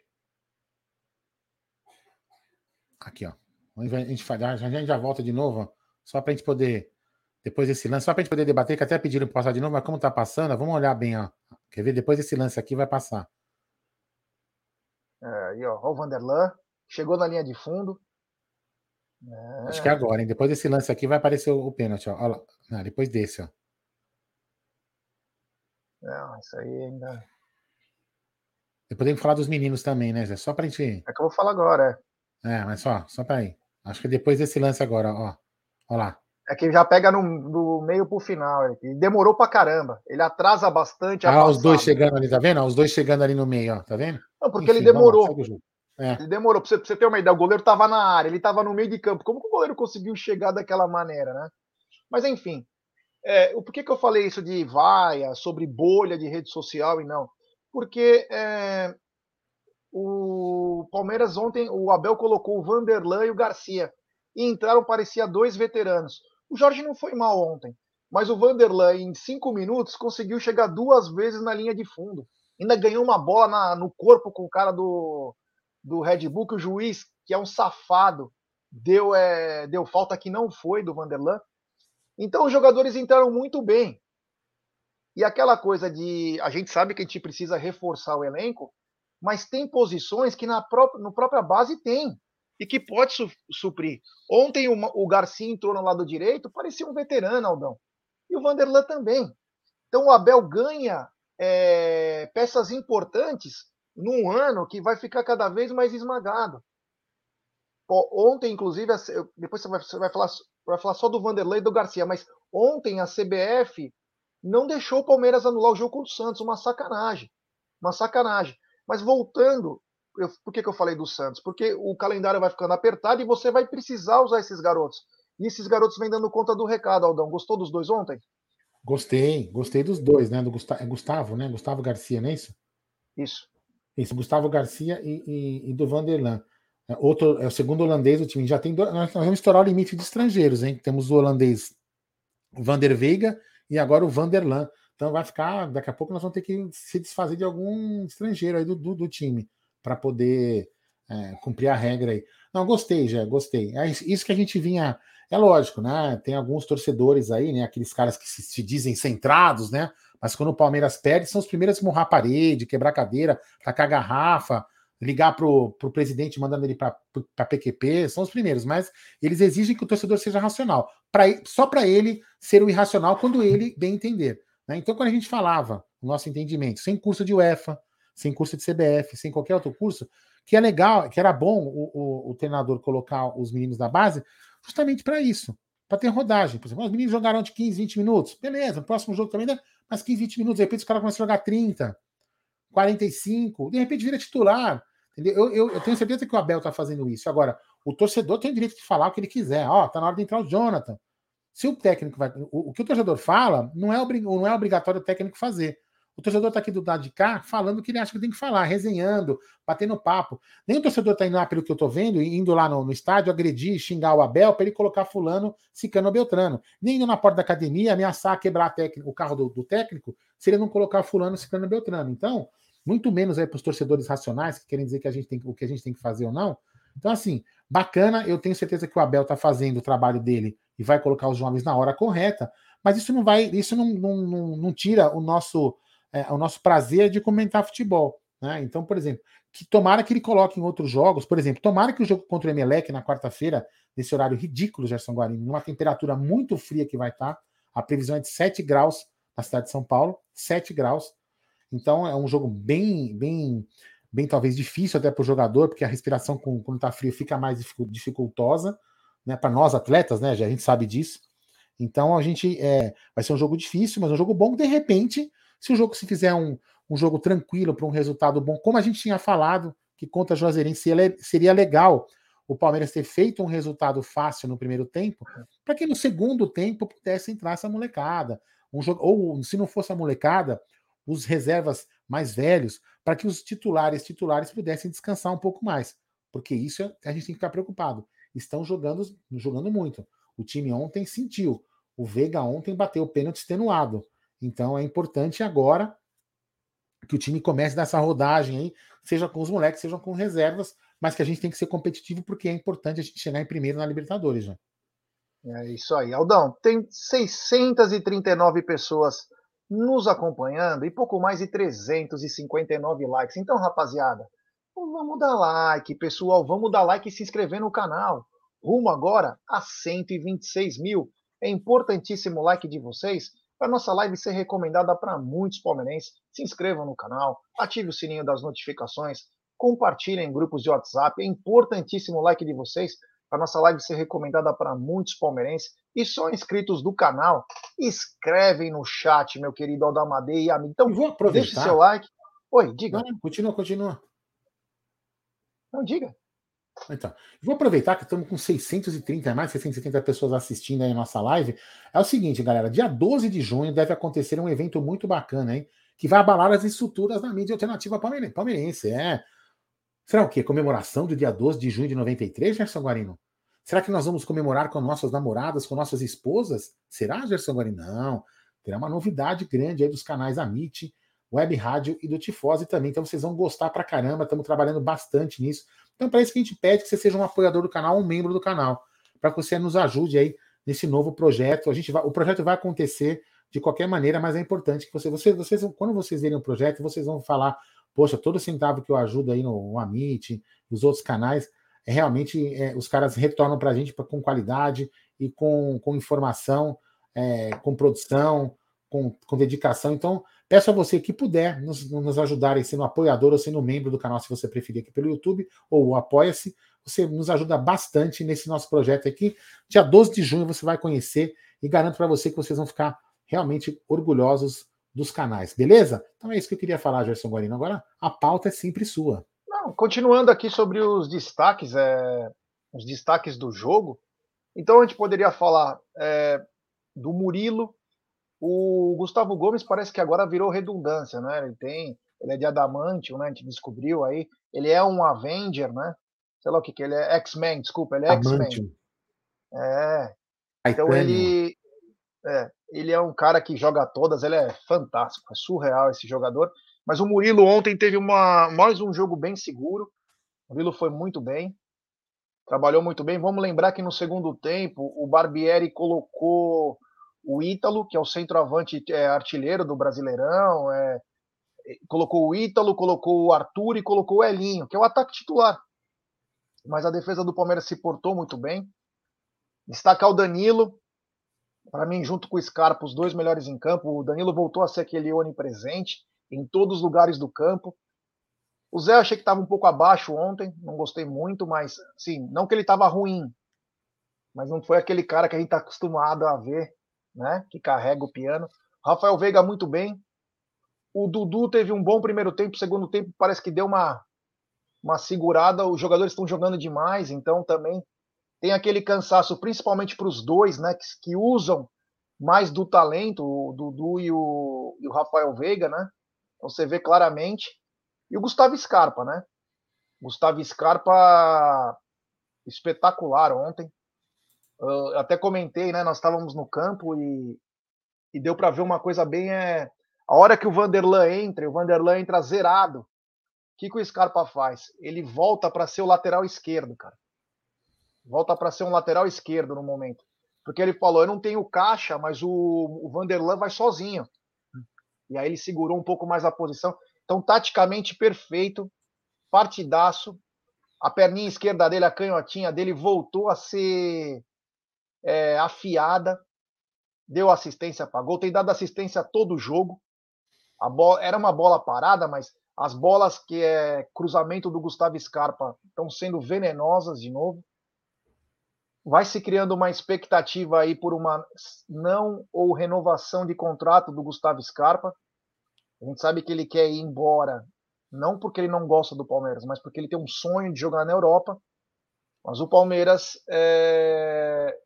Aqui, ó. A gente, gente já volta de novo, ó, só para a gente poder, depois desse lance, só para a gente poder debater, que até pediram para passar de novo, mas como tá passando, vamos olhar bem, ó. Quer ver? Depois desse lance aqui vai passar. É, aí, ó, o Vanderlan chegou na linha de fundo. É. Acho que é agora, hein? Depois desse lance aqui vai aparecer o, o pênalti, ó. Olha lá. depois desse, ó. Não, isso aí ainda. Depois tem que falar dos meninos também, né, Zé? Só pra gente. É que eu vou falar agora, é. É, mas só, só pra ir. Acho que depois desse lance agora, ó. Ó lá. É que já pega no, do meio pro final. É demorou pra caramba. Ele atrasa bastante. ah, passada. os dois chegando ali, tá vendo? Os dois chegando ali no meio, ó. Tá vendo? Não, porque Enfim, ele demorou. é. Ele demorou. Pra você, pra você, ter uma ideia, o goleiro tava na área, ele tava no meio de campo. Como que o goleiro conseguiu chegar daquela maneira, né? Mas enfim. É, por que, que eu falei isso de vaia, sobre bolha de rede social e não? Porque é, o Palmeiras ontem, o Abel colocou o Vanderlan e o Garcia. E entraram, parecia dois veteranos. O Jorge não foi mal ontem, mas o Vanderlan, em cinco minutos, conseguiu chegar duas vezes na linha de fundo. Ainda ganhou uma bola na, no corpo com o cara do, do Red Bull, que o juiz, que é um safado, deu, é, deu falta que não foi do Vanderlan. Então os jogadores entraram muito bem. E aquela coisa de. A gente sabe que a gente precisa reforçar o elenco, mas tem posições que na própria, no própria base tem e que pode su suprir. Ontem o, o Garcia entrou no lado direito, parecia um veterano, Aldão. E o Vanderlan também. Então o Abel ganha é, peças importantes num ano que vai ficar cada vez mais esmagado. Ontem, inclusive, depois você vai, você vai, falar, vai falar só do Vanderlei e do Garcia, mas ontem a CBF não deixou o Palmeiras anular o jogo contra o Santos, uma sacanagem. Uma sacanagem. Mas voltando eu, por que, que eu falei do Santos? Porque o calendário vai ficando apertado e você vai precisar usar esses garotos. E esses garotos vêm dando conta do recado, Aldão. Gostou dos dois ontem? Gostei, gostei dos dois, né? Do Gustavo, é Gustavo, né? Gustavo Garcia, não é isso? Isso. Isso, Gustavo Garcia e, e, e do Vanderlan. É, outro, é o segundo holandês do time. Já tem dois, nós vamos estourar o limite de estrangeiros, hein? Temos o holandês Vander Veiga e agora o Vanderlan. Então vai ficar, daqui a pouco nós vamos ter que se desfazer de algum estrangeiro aí do, do, do time para poder é, cumprir a regra aí. Não, gostei, já, gostei. É isso que a gente vinha. É lógico, né? Tem alguns torcedores aí, né? Aqueles caras que se, se dizem centrados, né? Mas quando o Palmeiras perde, são os primeiros a morrar a parede, quebrar cadeira, tacar garrafa, ligar pro, pro presidente mandando ele para PQP, são os primeiros, mas eles exigem que o torcedor seja racional. Pra, só para ele ser o irracional quando ele bem entender. Né? Então, quando a gente falava, o nosso entendimento, sem curso de UEFA, sem curso de CBF, sem qualquer outro curso, que é legal, que era bom o, o, o treinador colocar os meninos da base justamente para isso, para ter rodagem. Por exemplo, os meninos jogaram de 15, 20 minutos, beleza, próximo jogo também dá mais 15, 20 minutos, de repente os caras começam a jogar 30, 45, de repente vira titular. Eu, eu, eu tenho certeza que o Abel está fazendo isso. Agora, o torcedor tem o direito de falar o que ele quiser. Ó, tá na hora de entrar o Jonathan. Se o técnico vai. O, o que o torcedor fala não é, obrig, não é obrigatório o técnico fazer. O torcedor está aqui do lado de cá falando o que ele acha que tem que falar, resenhando, batendo papo. Nem o torcedor está indo lá pelo que eu estou vendo, indo lá no, no, estádio agredir, xingar o Abel para ele colocar fulano, Cicano Beltrano. Nem indo na porta da academia ameaçar quebrar o carro do, do, técnico se ele não colocar fulano, Cicano Beltrano. Então, muito menos aí para os torcedores racionais que querem dizer que a gente tem, o que a gente tem que fazer ou não. Então, assim, bacana, eu tenho certeza que o Abel está fazendo o trabalho dele e vai colocar os jovens na hora correta, mas isso não vai, isso não, não, não, não tira o nosso é, o nosso prazer de comentar futebol. Né? Então, por exemplo, que tomara que ele coloque em outros jogos, por exemplo, tomara que o jogo contra o Emelec na quarta-feira, nesse horário ridículo, Gerson Guarino, numa temperatura muito fria que vai estar, a previsão é de 7 graus na cidade de São Paulo, 7 graus. Então é um jogo bem, bem, bem talvez difícil até para o jogador, porque a respiração com, quando está frio fica mais dificultosa, né? Para nós atletas, né? Já a gente sabe disso. Então a gente é, vai ser um jogo difícil, mas um jogo bom. De repente, se o jogo se fizer um, um jogo tranquilo para um resultado bom, como a gente tinha falado, que contra a Juazeirense seria legal o Palmeiras ter feito um resultado fácil no primeiro tempo, para que no segundo tempo pudesse entrar essa molecada. Um jogo, ou se não fosse a molecada, os reservas mais velhos, para que os titulares titulares pudessem descansar um pouco mais. Porque isso é, a gente tem que ficar preocupado. Estão jogando, jogando muito. O time ontem sentiu. O Veiga ontem bateu o pênalti extenuado. Então é importante agora que o time comece nessa rodagem aí, seja com os moleques, seja com reservas, mas que a gente tem que ser competitivo porque é importante a gente chegar em primeiro na Libertadores, já. É isso aí, Aldão. Tem 639 pessoas nos acompanhando e pouco mais de 359 likes. Então, rapaziada, vamos dar like, pessoal, vamos dar like e se inscrever no canal. Rumo agora a 126 mil. É importantíssimo o like de vocês para nossa live ser recomendada para muitos palmeirenses. Se inscrevam no canal, ative o sininho das notificações, compartilhem em grupos de WhatsApp. É importantíssimo o like de vocês para nossa live ser recomendada para muitos palmeirenses. E só inscritos do canal, escrevem no chat, meu querido Aldamadei e amigo. Então, vou aproveitar. deixe seu like. Oi, diga. Não, continua, continua. Não, diga. Então, vou aproveitar que estamos com 630, mais 630 pessoas assistindo aí a nossa live. É o seguinte, galera, dia 12 de junho deve acontecer um evento muito bacana, hein? Que vai abalar as estruturas da mídia alternativa palmeirense. É. Será o quê? Comemoração do dia 12 de junho de 93, Gerson Guarino? Será que nós vamos comemorar com nossas namoradas, com nossas esposas? Será, Gerson Guarino? Não. Terá uma novidade grande aí dos canais Amit, Web Rádio e do Tifose também. Então vocês vão gostar pra caramba. Estamos trabalhando bastante nisso. Então, para isso que a gente pede que você seja um apoiador do canal, um membro do canal, para que você nos ajude aí nesse novo projeto. A gente vai, o projeto vai acontecer de qualquer maneira, mas é importante que você, você, vocês, quando vocês verem o projeto, vocês vão falar, poxa, todo centavo que eu ajudo aí no, no Amit, nos outros canais, é realmente é, os caras retornam para a gente pra, com qualidade e com, com informação, é, com produção, com, com dedicação. Então, Peço a você que puder nos, nos ajudar sendo apoiador ou sendo membro do canal, se você preferir aqui pelo YouTube, ou apoia-se. Você nos ajuda bastante nesse nosso projeto aqui. Dia 12 de junho você vai conhecer e garanto para você que vocês vão ficar realmente orgulhosos dos canais, beleza? Então é isso que eu queria falar, Gerson Guarino. Agora a pauta é sempre sua. Não, continuando aqui sobre os destaques, é, os destaques do jogo. Então a gente poderia falar é, do Murilo, o Gustavo Gomes parece que agora virou redundância, né? Ele tem, ele é de adamantium, né? A gente descobriu aí. Ele é um Avenger, né? Sei lá o que que ele é, X-Men, desculpa, ele é X-Men. É. Então ele é, ele é um cara que joga todas, ele é fantástico, é surreal esse jogador. Mas o Murilo ontem teve uma, mais um jogo bem seguro. O Murilo foi muito bem, trabalhou muito bem. Vamos lembrar que no segundo tempo o Barbieri colocou o Ítalo, que é o centroavante é, artilheiro do Brasileirão, é, colocou o Ítalo, colocou o Arthur e colocou o Elinho, que é o ataque titular. Mas a defesa do Palmeiras se portou muito bem. Destacar o Danilo, para mim, junto com o Scarpa, os dois melhores em campo. O Danilo voltou a ser aquele onipresente em todos os lugares do campo. O Zé eu achei que estava um pouco abaixo ontem, não gostei muito, mas sim, não que ele estava ruim, mas não foi aquele cara que a gente está acostumado a ver né? Que carrega o piano. Rafael Veiga muito bem. O Dudu teve um bom primeiro tempo, segundo tempo parece que deu uma uma segurada. Os jogadores estão jogando demais, então também Tem aquele cansaço, principalmente para os dois, né? Que, que, usam mais do talento, o Dudu e o, e o Rafael Veiga, né? Então você vê claramente. E o Gustavo Scarpa, né? Gustavo Scarpa espetacular ontem. Eu até comentei, né? Nós estávamos no campo e, e deu para ver uma coisa bem. É, a hora que o Vanderlan entra, o Vanderlan entra zerado. O que, que o Scarpa faz? Ele volta para ser o lateral esquerdo, cara. Volta para ser um lateral esquerdo no momento. Porque ele falou: eu não tenho caixa, mas o, o Vanderlan vai sozinho. E aí ele segurou um pouco mais a posição. Então, taticamente perfeito, partidaço. A perninha esquerda dele, a canhotinha dele, voltou a ser é, afiada. Deu assistência para gol. Tem dado assistência a todo jogo. A bola, era uma bola parada, mas as bolas que é cruzamento do Gustavo Scarpa estão sendo venenosas de novo. Vai se criando uma expectativa aí por uma não ou renovação de contrato do Gustavo Scarpa. A gente sabe que ele quer ir embora, não porque ele não gosta do Palmeiras, mas porque ele tem um sonho de jogar na Europa. Mas o Palmeiras, é...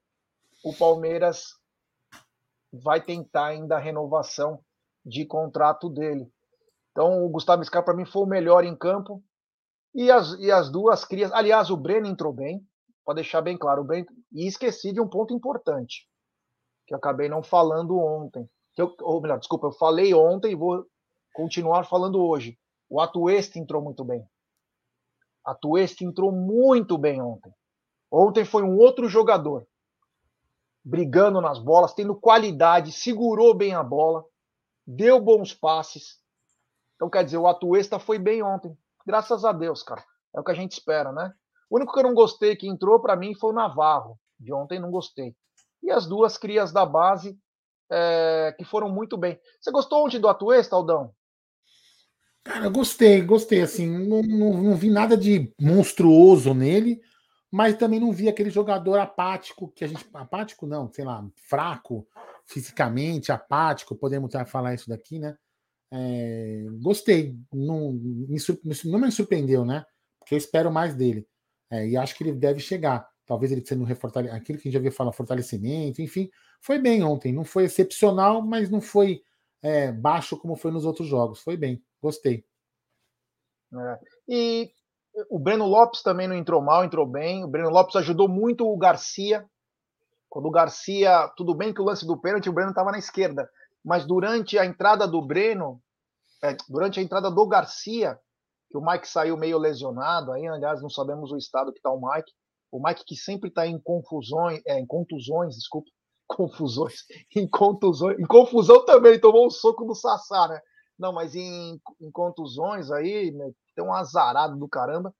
o Palmeiras vai tentar ainda a renovação de contrato dele. Então, o Gustavo Scarpa, para mim, foi o melhor em campo. E as, e as duas crias. Aliás, o Breno entrou bem, para deixar bem claro. O Breno, e esqueci de um ponto importante, que eu acabei não falando ontem. Que eu, ou melhor, desculpa, eu falei ontem e vou continuar falando hoje. O Atueste entrou muito bem. Atueste entrou muito bem ontem. Ontem foi um outro jogador brigando nas bolas, tendo qualidade, segurou bem a bola, deu bons passes. Então, quer dizer, o Atuesta foi bem ontem. Graças a Deus, cara. É o que a gente espera, né? O único que eu não gostei que entrou para mim foi o Navarro. De ontem não gostei. E as duas crias da base é, que foram muito bem. Você gostou ontem do Atuesta, Aldão? Cara, gostei, gostei. Assim, não, não, não vi nada de monstruoso nele mas também não vi aquele jogador apático que a gente. Apático não, sei lá, fraco fisicamente, apático, podemos falar isso daqui, né? É, gostei, não me, não me surpreendeu, né? Porque eu espero mais dele. É, e acho que ele deve chegar. Talvez ele sendo refortalecido, aquilo que a gente já viu falar, fortalecimento, enfim. Foi bem ontem, não foi excepcional, mas não foi é, baixo como foi nos outros jogos. Foi bem, gostei. É. E o Breno Lopes também não entrou mal, entrou bem. O Breno Lopes ajudou muito o Garcia. Quando o Garcia, tudo bem que o lance do pênalti, o Breno estava na esquerda, mas durante a entrada do Breno, é, durante a entrada do Garcia, que o Mike saiu meio lesionado, aí, aliás, não sabemos o estado que está o Mike. O Mike que sempre está em confusões, é, em contusões, desculpa, confusões, em contusões, em confusão também, tomou um soco do Sassá, né? Não, mas em, em contusões aí, né, tem um azarado do caramba.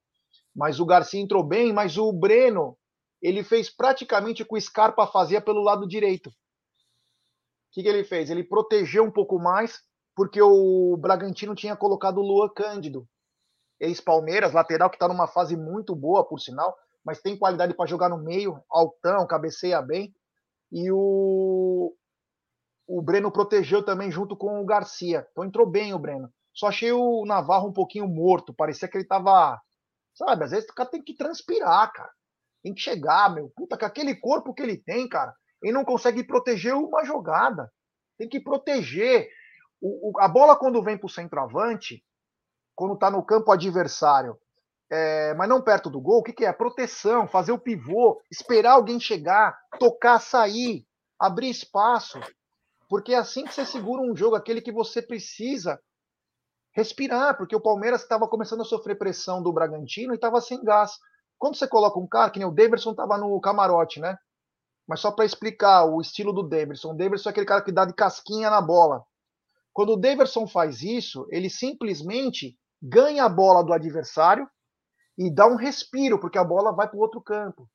Mas o Garcia entrou bem, mas o Breno, ele fez praticamente o que o Scarpa fazia pelo lado direito. O que, que ele fez? Ele protegeu um pouco mais, porque o Bragantino tinha colocado o Luan Cândido, ex-Palmeiras, lateral que está numa fase muito boa, por sinal, mas tem qualidade para jogar no meio, altão, cabeceia bem. E o, o Breno protegeu também junto com o Garcia. Então entrou bem o Breno. Só achei o Navarro um pouquinho morto. Parecia que ele tava. Sabe, às vezes o cara tem que transpirar, cara. Tem que chegar, meu. Puta, com aquele corpo que ele tem, cara, ele não consegue proteger uma jogada. Tem que proteger. O, o, a bola, quando vem pro centroavante, quando tá no campo adversário, é, mas não perto do gol, o que, que é? Proteção, fazer o pivô, esperar alguém chegar, tocar, sair, abrir espaço. Porque é assim que você segura um jogo, aquele que você precisa respirar, porque o Palmeiras estava começando a sofrer pressão do Bragantino e estava sem gás. Quando você coloca um cara, que nem o Davidson estava no camarote, né? Mas só para explicar o estilo do Davidson. O Davidson é aquele cara que dá de casquinha na bola. Quando o Davidson faz isso, ele simplesmente ganha a bola do adversário e dá um respiro, porque a bola vai para o outro campo.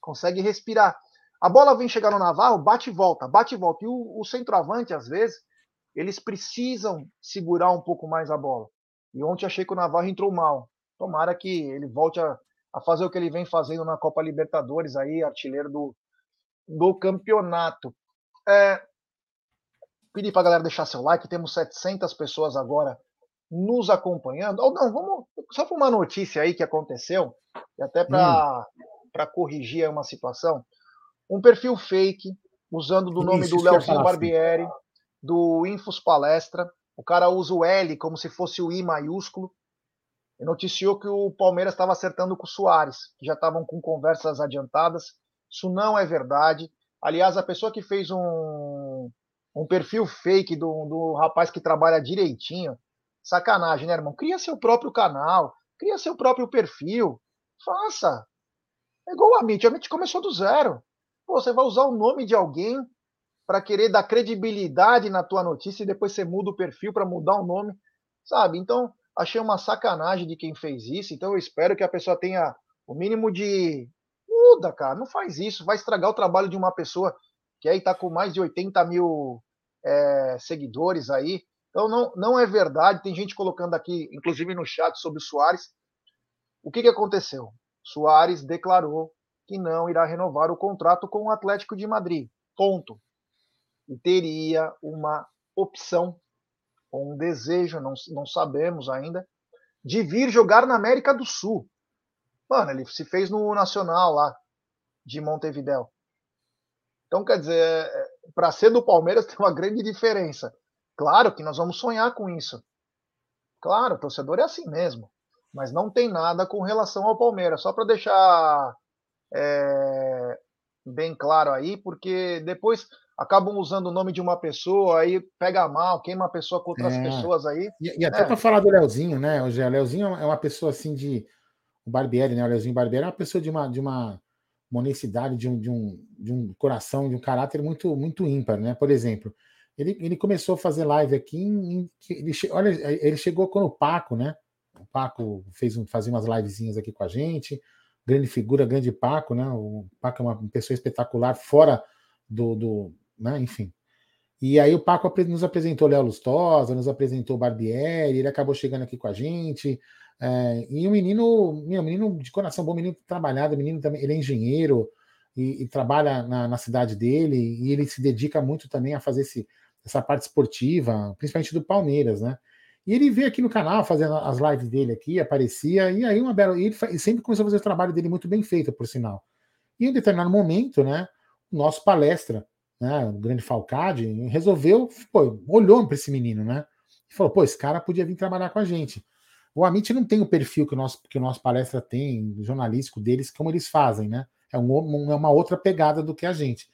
Consegue respirar. A bola vem chegar no Navarro, bate e volta, bate e volta. E o, o centroavante, às vezes, eles precisam segurar um pouco mais a bola. E ontem achei que o Navarro entrou mal. Tomara que ele volte a, a fazer o que ele vem fazendo na Copa Libertadores, aí, artilheiro do, do campeonato. É, pedir para a galera deixar seu like, temos 700 pessoas agora nos acompanhando. Ou não, vamos só para uma notícia aí que aconteceu, e até para para corrigir uma situação? Um perfil fake, usando do nome Isso, do Leozinho Barbieri, assim. do Infos Palestra. O cara usa o L como se fosse o I maiúsculo. E noticiou que o Palmeiras estava acertando com o Soares, que já estavam com conversas adiantadas. Isso não é verdade. Aliás, a pessoa que fez um, um perfil fake do, do rapaz que trabalha direitinho, sacanagem, né, irmão? Cria seu próprio canal, cria seu próprio perfil, faça. É igual a Mitch, a Mitch começou do zero. Pô, você vai usar o nome de alguém para querer dar credibilidade na tua notícia e depois você muda o perfil para mudar o nome, sabe? Então, achei uma sacanagem de quem fez isso. Então, eu espero que a pessoa tenha o mínimo de muda, cara, não faz isso, vai estragar o trabalho de uma pessoa que aí está com mais de 80 mil é, seguidores aí. Então não, não é verdade. Tem gente colocando aqui, inclusive no chat, sobre o Soares. O que, que aconteceu? Soares declarou que não irá renovar o contrato com o Atlético de Madrid. Ponto. E teria uma opção, ou um desejo, não, não sabemos ainda, de vir jogar na América do Sul. Mano, ele se fez no Nacional lá de Montevidéu. Então, quer dizer, é, é, para ser do Palmeiras tem uma grande diferença. Claro que nós vamos sonhar com isso. Claro, o torcedor é assim mesmo. Mas não tem nada com relação ao Palmeiras. Só para deixar é, bem claro aí, porque depois acabam usando o nome de uma pessoa, aí pega mal, queima a pessoa com outras é. pessoas aí. E, e até é. para falar do Leozinho, né? O Leozinho é uma pessoa assim de o Barbieri, né? O Leozinho Barbieri é uma pessoa de uma, de uma, uma honestidade, de um, de, um, de um coração, de um caráter muito, muito ímpar, né? Por exemplo, ele, ele começou a fazer live aqui, em, ele, olha, ele chegou quando o Paco, né? O Paco fez um, fazia umas livezinhas aqui com a gente, grande figura, grande Paco, né? O Paco é uma pessoa espetacular, fora do, do né? Enfim. E aí o Paco nos apresentou Léo Lustosa, nos apresentou Barbieri, ele acabou chegando aqui com a gente, é, e um menino, meu, menino de coração bom, menino trabalhado, menino também, ele é engenheiro e, e trabalha na, na, cidade dele, e ele se dedica muito também a fazer esse, essa parte esportiva, principalmente do Palmeiras, né? E ele veio aqui no canal fazendo as lives dele aqui, aparecia, e aí uma bela. E ele sempre começou a fazer o trabalho dele muito bem feito, por sinal. E em um determinado momento, né, o nosso palestra, né, o grande Falcade, resolveu, pô, olhou para esse menino, né? E falou, pô, esse cara podia vir trabalhar com a gente. O Amit não tem o perfil que o nosso, que o nosso palestra tem, jornalístico deles, como eles fazem, né? É, um, é uma outra pegada do que a gente.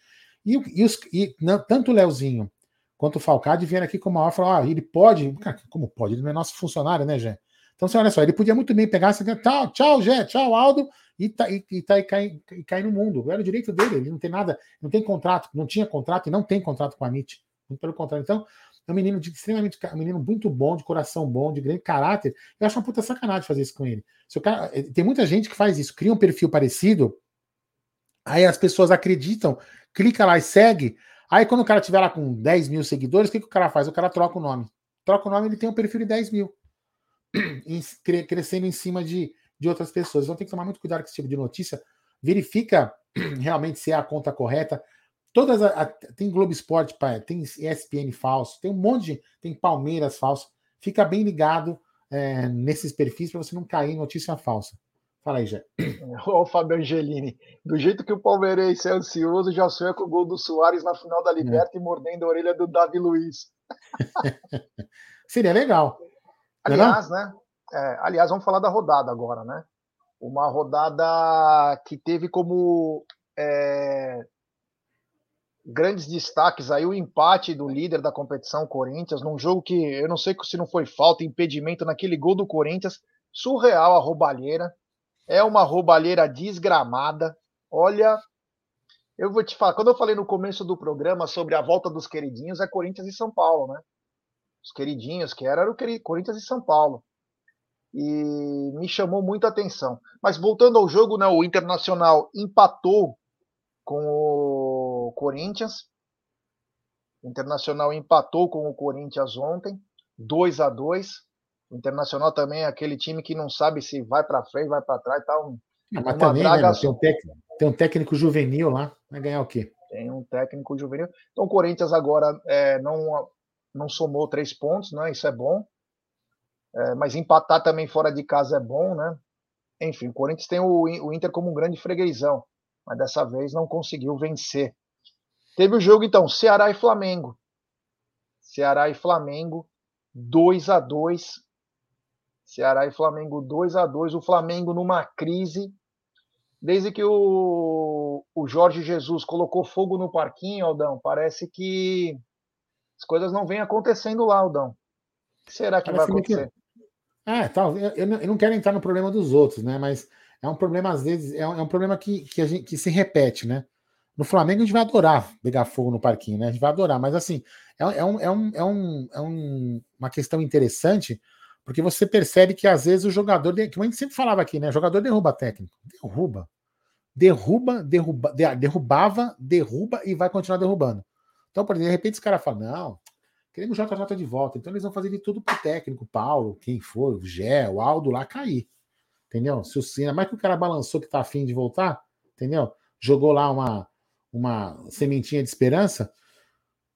E, e, os, e não, tanto o Leozinho quanto o Falcade vieram aqui com uma hora falaram: ah, ele pode. Cara, como pode? Ele não é nosso funcionário, né, Jé? Então, você olha só, ele podia muito bem pegar essa. Tchau, tchau, Jé, tchau, Aldo, e, tá, e, e, tá, e, cai, e cair no mundo. Era o direito dele, ele não tem nada, não tem contrato, não tinha contrato e não tem contrato com a MIT. Muito pelo contrário. Então, é um menino de, extremamente um menino muito bom, de coração bom, de grande caráter. Eu acho uma puta sacanagem fazer isso com ele. Se o cara, eh, tem muita gente que faz isso, cria um perfil parecido, aí as pessoas acreditam, clica lá e segue. Aí quando o cara tiver lá com 10 mil seguidores, o que, que o cara faz? O cara troca o nome. Troca o nome, ele tem um perfil de 10 mil. Crescendo em cima de, de outras pessoas. Então tem que tomar muito cuidado com esse tipo de notícia. Verifica realmente se é a conta correta. Todas a, a, tem Globo Esporte, tem ESPN falso, tem um monte de. Tem Palmeiras falso. Fica bem ligado é, nesses perfis para você não cair em notícia falsa. Fala aí, Jé. Ô, Fábio Angelini, do jeito que o palmeirense é ansioso, já sonha com o gol do Soares na final da Liberta é. e mordendo a orelha do Davi Luiz. Seria legal. É aliás, né? É, aliás, vamos falar da rodada agora, né? Uma rodada que teve como é, grandes destaques aí o empate do líder da competição, Corinthians, num jogo que eu não sei se não foi falta, impedimento naquele gol do Corinthians, surreal a roubalheira. É uma roubalheira desgramada. Olha, eu vou te falar, quando eu falei no começo do programa sobre a volta dos queridinhos, é Corinthians e São Paulo, né? Os queridinhos, que era, era o Corinthians e São Paulo. E me chamou muito a atenção. Mas voltando ao jogo, né, o Internacional empatou com o Corinthians. O Internacional empatou com o Corinthians ontem, 2 a 2 O Internacional também é aquele time que não sabe se vai para frente, vai para trás, tá um, não, mas também, né, tem, um técnico, tem um técnico juvenil lá, vai ganhar o quê? Tem um técnico juvenil. Então o Corinthians agora é, não, não somou três pontos, né? Isso é bom. É, mas empatar também fora de casa é bom, né? enfim, o Corinthians tem o, o Inter como um grande freguesão, mas dessa vez não conseguiu vencer. Teve o jogo, então, Ceará e Flamengo. Ceará e Flamengo, 2 a 2 Ceará e Flamengo 2 a 2 O Flamengo numa crise. Desde que o, o Jorge Jesus colocou fogo no parquinho, Aldão, parece que as coisas não vêm acontecendo lá, Aldão. O que será que parece vai acontecer? Que... É, tal. Eu, eu, não quero entrar no problema dos outros, né? Mas é um problema, às vezes, é um, é um problema que, que, gente, que se repete, né? No Flamengo a gente vai adorar pegar fogo no parquinho, né? A gente vai adorar, mas assim, é, é, um, é, um, é, um, é um, uma questão interessante, porque você percebe que às vezes o jogador, que a gente sempre falava aqui, né? Jogador derruba técnico. Derruba. Derruba, derruba, derrubava, derruba e vai continuar derrubando. Então, por exemplo, de repente os caras falam, não, queremos o JJ de volta. Então eles vão fazer de tudo pro técnico, Paulo, quem for, o Gé, o Aldo lá cair. Entendeu? Se o Cina, mais que o cara balançou que tá afim de voltar, entendeu? Jogou lá uma, uma sementinha de esperança.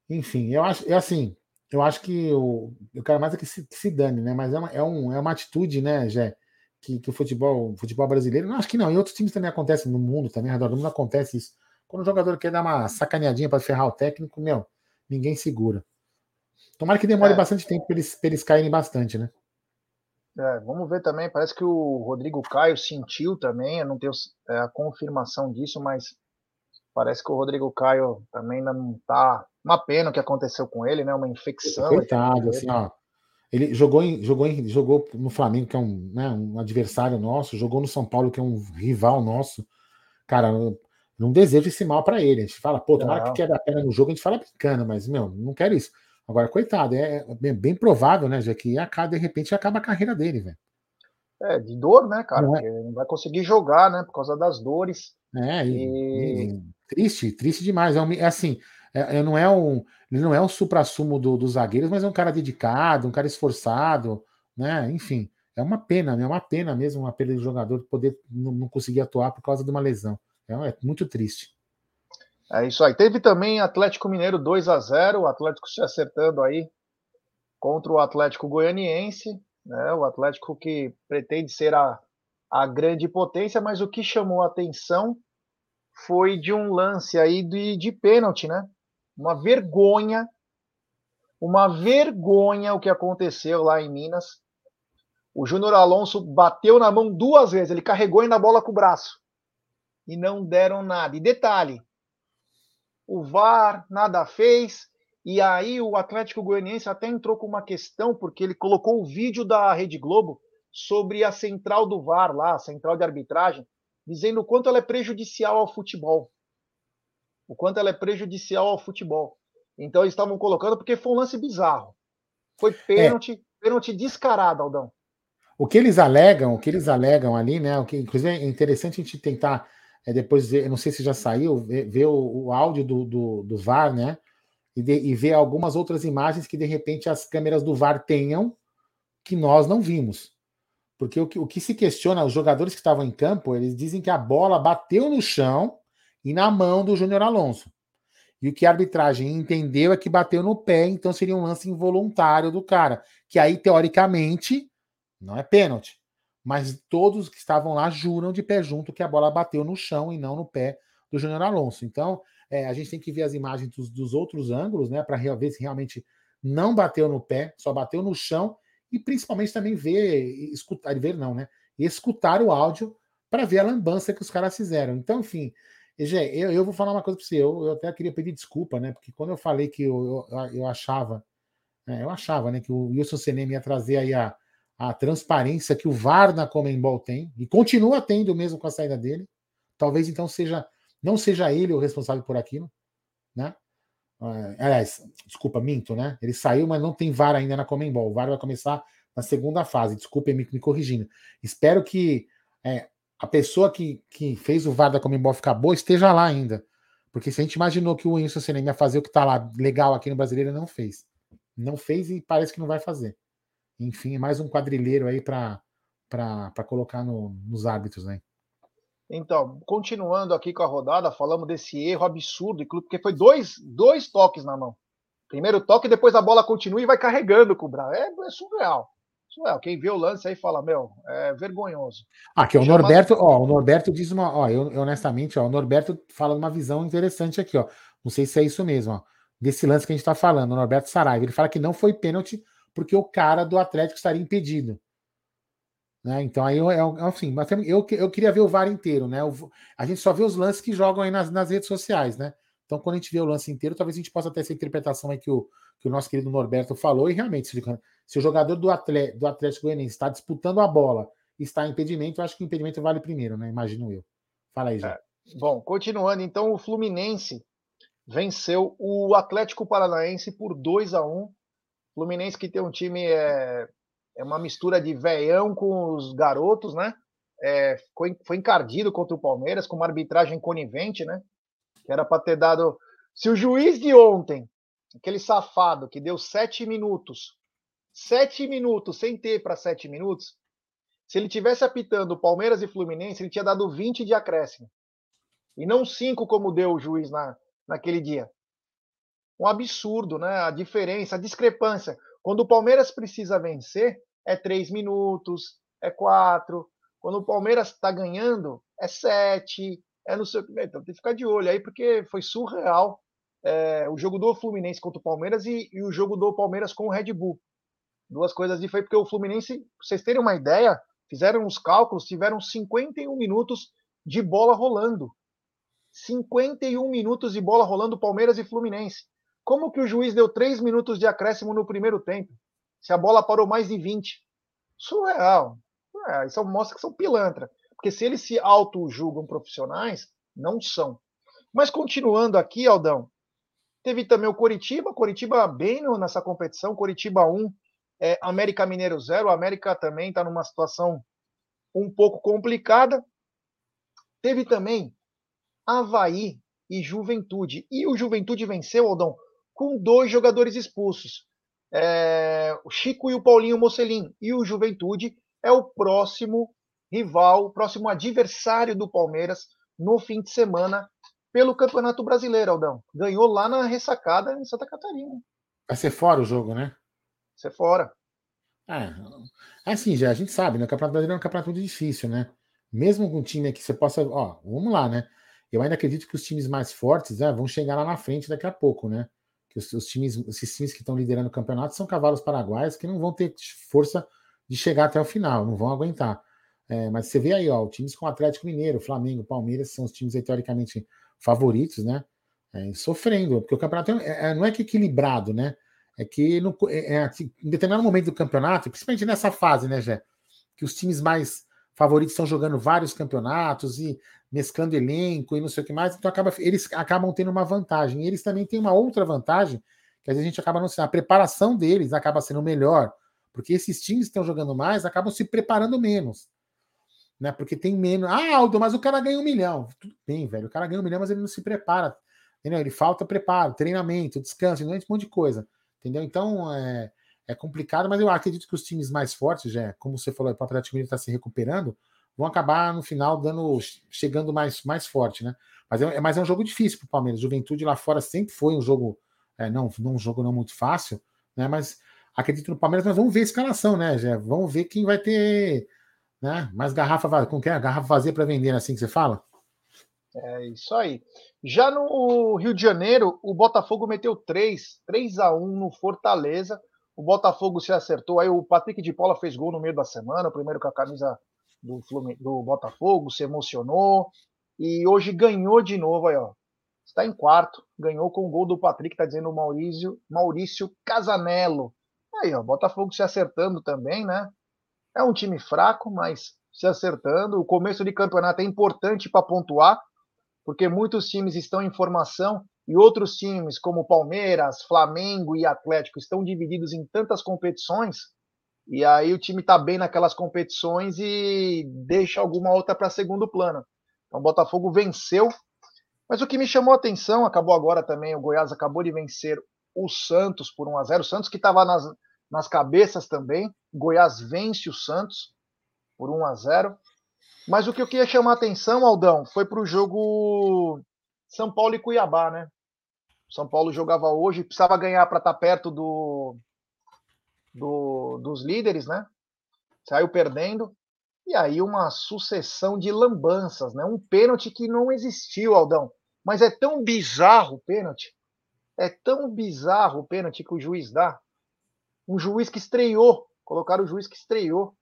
Enfim, eu acho, é assim, eu acho que o, eu quero mais é que se, que se dane, né? Mas é uma, é, um, é uma atitude, né, Jé, que, que o futebol, o futebol brasileiro, não acho que não, em outros times também acontece no mundo, também, ao redor do mundo acontece isso. Quando o jogador quer dar uma sacaneadinha para ferrar o técnico, meu, ninguém segura. Tomara que demore é. bastante tempo para eles, eles caírem bastante, né? É, vamos ver também, parece que o Rodrigo Caio sentiu também, eu não tenho é, a confirmação disso, mas Parece que o Rodrigo Caio também ainda não tá. Uma pena o que aconteceu com ele, né? Uma infecção. Coitado, assim, ó. Ele jogou, em, jogou, em, jogou no Flamengo, que é um, né, um adversário nosso, jogou no São Paulo, que é um rival nosso. Cara, não desejo esse mal para ele. A gente fala, pô, tomara não. que quer a pena no jogo, a gente fala brincando, mas, meu, não quero isso. Agora, coitado, é bem, bem provável, né, já que acaba, de repente acaba a carreira dele, velho. É, de dor, né, cara? Não, é... não vai conseguir jogar, né, por causa das dores. É, e, e... Triste, triste demais. É, um, é assim, é, é, não é um, ele não é um supra-sumo do, dos zagueiros, mas é um cara dedicado, um cara esforçado, né? Enfim, é uma pena, é uma pena mesmo uma perda de jogador poder não, não conseguir atuar por causa de uma lesão. É, é, muito triste. É isso aí. Teve também Atlético Mineiro 2 a 0 o Atlético se acertando aí contra o Atlético Goianiense, né? O Atlético que pretende ser a, a grande potência, mas o que chamou a atenção foi de um lance aí de, de pênalti, né? Uma vergonha, uma vergonha o que aconteceu lá em Minas. O Júnior Alonso bateu na mão duas vezes, ele carregou ainda a bola com o braço. E não deram nada. E detalhe, o VAR nada fez, e aí o Atlético Goianiense até entrou com uma questão, porque ele colocou o vídeo da Rede Globo sobre a central do VAR lá, a central de arbitragem, dizendo o quanto ela é prejudicial ao futebol. O quanto ela é prejudicial ao futebol. Então eles estavam colocando porque foi um lance bizarro. Foi pênalti, é. pênalti descarado, Aldão. O que eles alegam, o que eles alegam ali, né? O que inclusive é interessante a gente tentar é, depois ver, não sei se já saiu, ver, ver o, o, áudio do, do, do VAR, né? E, de, e ver algumas outras imagens que de repente as câmeras do VAR tenham que nós não vimos. Porque o que, o que se questiona, os jogadores que estavam em campo, eles dizem que a bola bateu no chão e na mão do Júnior Alonso. E o que a arbitragem entendeu é que bateu no pé, então seria um lance involuntário do cara. Que aí, teoricamente, não é pênalti. Mas todos que estavam lá juram de pé junto que a bola bateu no chão e não no pé do Júnior Alonso. Então, é, a gente tem que ver as imagens dos, dos outros ângulos, né? Para ver se realmente não bateu no pé, só bateu no chão e principalmente também ver, escutar, ver não, né? Escutar o áudio para ver a lambança que os caras fizeram. Então, enfim, eu, eu vou falar uma coisa para você. Eu, eu, até queria pedir desculpa, né? Porque quando eu falei que eu, eu, eu achava, né, eu achava, né, que o Wilson Senem ia trazer aí a, a transparência que o VAR na Comembol tem e continua tendo mesmo com a saída dele. Talvez então seja não seja ele o responsável por aquilo, né? É, aliás, desculpa, minto, né? Ele saiu, mas não tem VAR ainda na Comembol. O VAR vai começar na segunda fase. Desculpem me, me corrigindo. Espero que é, a pessoa que, que fez o VAR da Comembol ficar boa esteja lá ainda. Porque se a gente imaginou que o Wilson Senem ia fazer o que está lá legal aqui no Brasileiro, não fez. Não fez e parece que não vai fazer. Enfim, é mais um quadrilheiro aí para colocar no, nos árbitros, né? Então, continuando aqui com a rodada, falamos desse erro absurdo, porque foi dois, dois toques na mão. Primeiro toque, depois a bola continua e vai carregando com o braço. É, é surreal. Surreal. Quem vê o lance aí fala, meu, é vergonhoso. Aqui, o Norberto, ó, o Norberto diz uma, ó, eu, honestamente, ó, o Norberto fala uma visão interessante aqui, ó. Não sei se é isso mesmo, ó. Desse lance que a gente tá falando, o Norberto Saraiva, ele fala que não foi pênalti porque o cara do Atlético estaria impedido. Né? Então aí é, assim, mas eu, eu queria ver o VAR inteiro, né? a gente só vê os lances que jogam aí nas, nas redes sociais, né? Então, quando a gente vê o lance inteiro, talvez a gente possa ter essa interpretação aí que o, que o nosso querido Norberto falou, e realmente, se, se o jogador do, Atlético, do Atlético Goianiense está disputando a bola está em impedimento, eu acho que o impedimento vale primeiro, né? Imagino eu. Fala aí, Jé. É. Bom, continuando, então o Fluminense venceu o Atlético Paranaense por 2 a 1 Fluminense que tem um time é, é uma mistura de veião com os garotos, né? É, foi, foi encardido contra o Palmeiras com uma arbitragem conivente, né? que era para ter dado. Se o juiz de ontem, aquele safado que deu sete minutos, sete minutos sem ter para sete minutos, se ele tivesse apitando Palmeiras e Fluminense, ele tinha dado 20 de acréscimo. E não cinco como deu o juiz na, naquele dia. Um absurdo, né? A diferença, a discrepância. Quando o Palmeiras precisa vencer, é três minutos, é quatro. Quando o Palmeiras está ganhando, é sete, é não sei o que. Então tem que ficar de olho aí, porque foi surreal é, o jogo do Fluminense contra o Palmeiras e, e, o jogo do Palmeiras com o Red Bull. Duas coisas diferentes, porque o Fluminense, pra vocês terem uma ideia, fizeram os cálculos, tiveram 51 minutos de bola rolando. 51 minutos de bola rolando Palmeiras e Fluminense. Como que o juiz deu 3 minutos de acréscimo no primeiro tempo? Se a bola parou mais de 20. Surreal. É, isso mostra que são pilantra. Porque se eles se auto-julgam profissionais, não são. Mas continuando aqui, Aldão, teve também o Coritiba, Coritiba bem nessa competição, Coritiba 1, é, América Mineiro 0, a América também está numa situação um pouco complicada. Teve também Havaí e Juventude. E o Juventude venceu, Aldão, com dois jogadores expulsos. É, o Chico e o Paulinho Mocelin. E o Juventude é o próximo rival, próximo adversário do Palmeiras no fim de semana pelo Campeonato Brasileiro, Aldão. Ganhou lá na ressacada em Santa Catarina. Vai ser fora o jogo, né? Vai ser fora. É assim, já a gente sabe, né? O Campeonato Brasileiro é um campeonato muito difícil, né? Mesmo com um time que você possa. Ó, vamos lá, né? Eu ainda acredito que os times mais fortes né, vão chegar lá na frente daqui a pouco, né? Que os, os times, esses times que estão liderando o campeonato são cavalos paraguaios que não vão ter força de chegar até o final, não vão aguentar. É, mas você vê aí, ó, times com Atlético Mineiro, Flamengo, Palmeiras são os times teoricamente favoritos, né? É, sofrendo, porque o campeonato é, é, não é que equilibrado, né? É que no, é, é assim, em determinado momento do campeonato, principalmente nessa fase, né, Jé? Que os times mais favoritos estão jogando vários campeonatos e mesclando elenco e não sei o que mais, então acaba, eles acabam tendo uma vantagem. E eles também têm uma outra vantagem, que às vezes a gente acaba não sendo. A preparação deles acaba sendo melhor, porque esses times que estão jogando mais acabam se preparando menos né? Porque tem menos. Ah, Aldo, mas o cara ganha um milhão. Tudo bem, velho. O cara ganha um milhão, mas ele não se prepara. Entendeu? Ele falta preparo, treinamento, descanso, um monte de coisa. Entendeu? Então é, é complicado, mas eu acredito que os times mais fortes, já, como você falou, o Atlético Mineiro está se recuperando, vão acabar no final dando, chegando mais, mais forte, né? Mas é, mas é um jogo difícil para o Palmeiras. Juventude lá fora sempre foi um jogo, é, não, não um jogo não muito fácil, né? Mas acredito no Palmeiras, mas vamos ver a escalação, né? Vamos ver quem vai ter né? Mais garrafa vazia. Como que é? Garrafa vazia para vender, é assim que você fala? É isso aí. Já no Rio de Janeiro, o Botafogo meteu 3, 3 a 1 no Fortaleza. O Botafogo se acertou. Aí o Patrick de Paula fez gol no meio da semana, primeiro com a camisa do, do Botafogo, se emocionou. E hoje ganhou de novo aí, ó. Está em quarto, ganhou com o gol do Patrick, tá dizendo o Maurício, Maurício Casanello. Aí, ó, Botafogo se acertando também, né? É um time fraco, mas se acertando. O começo de campeonato é importante para pontuar, porque muitos times estão em formação e outros times, como Palmeiras, Flamengo e Atlético, estão divididos em tantas competições. E aí o time está bem naquelas competições e deixa alguma outra para segundo plano. Então o Botafogo venceu. Mas o que me chamou a atenção, acabou agora também, o Goiás acabou de vencer o Santos por 1 a 0 O Santos que estava nas, nas cabeças também. Goiás vence o Santos por 1 a 0. Mas o que eu queria chamar a atenção, Aldão, foi para o jogo São Paulo e Cuiabá, né? São Paulo jogava hoje, precisava ganhar para estar tá perto do, do, dos líderes, né? saiu perdendo, e aí uma sucessão de lambanças, né? Um pênalti que não existiu, Aldão. Mas é tão bizarro o pênalti, é tão bizarro o pênalti que o juiz dá. Um juiz que estreou, colocaram o juiz que estreou.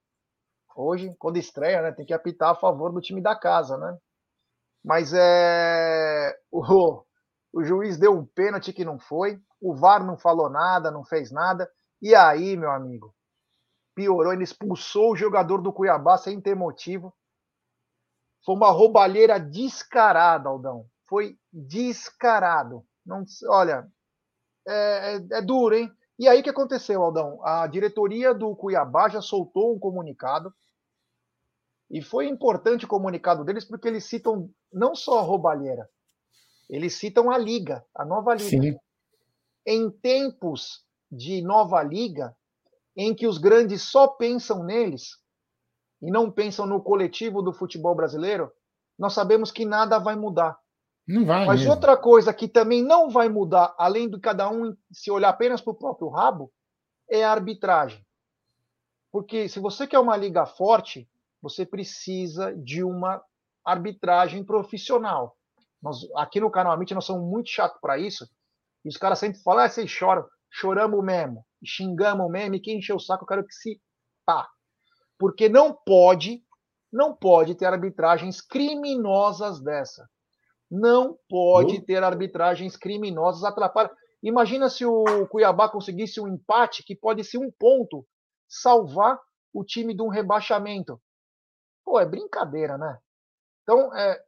Hoje, quando estreia, né, tem que apitar a favor do time da casa, né? Mas é o, o juiz deu um pênalti que não foi, o VAR não falou nada, não fez nada. E aí, meu amigo, piorou, ele expulsou o jogador do Cuiabá sem ter motivo. Foi uma roubalheira descarada, Aldão. Foi descarado. Não, olha, é, é, é duro, hein? E aí o que aconteceu, Aldão? A diretoria do Cuiabá já soltou um comunicado. E foi importante o comunicado deles porque eles citam não só a roubalheira, eles citam a liga, a nova liga. Sim. Em tempos de nova liga, em que os grandes só pensam neles e não pensam no coletivo do futebol brasileiro, nós sabemos que nada vai mudar. Não vai. Mas mesmo. outra coisa que também não vai mudar, além de cada um se olhar apenas para o próprio rabo, é a arbitragem. Porque se você quer uma liga forte, você precisa de uma arbitragem profissional. Nós, aqui no canal Amit nós somos muito chato para isso. E os caras sempre falam, ah, vocês choram. Choramos mesmo, xingamos mesmo, e quem encheu o saco, eu quero que se pá. Porque não pode, não pode ter arbitragens criminosas dessa. Não pode uh. ter arbitragens criminosas atrapalhar. Imagina se o Cuiabá conseguisse um empate que pode ser um ponto, salvar o time de um rebaixamento. Pô, é brincadeira, né? Então, é,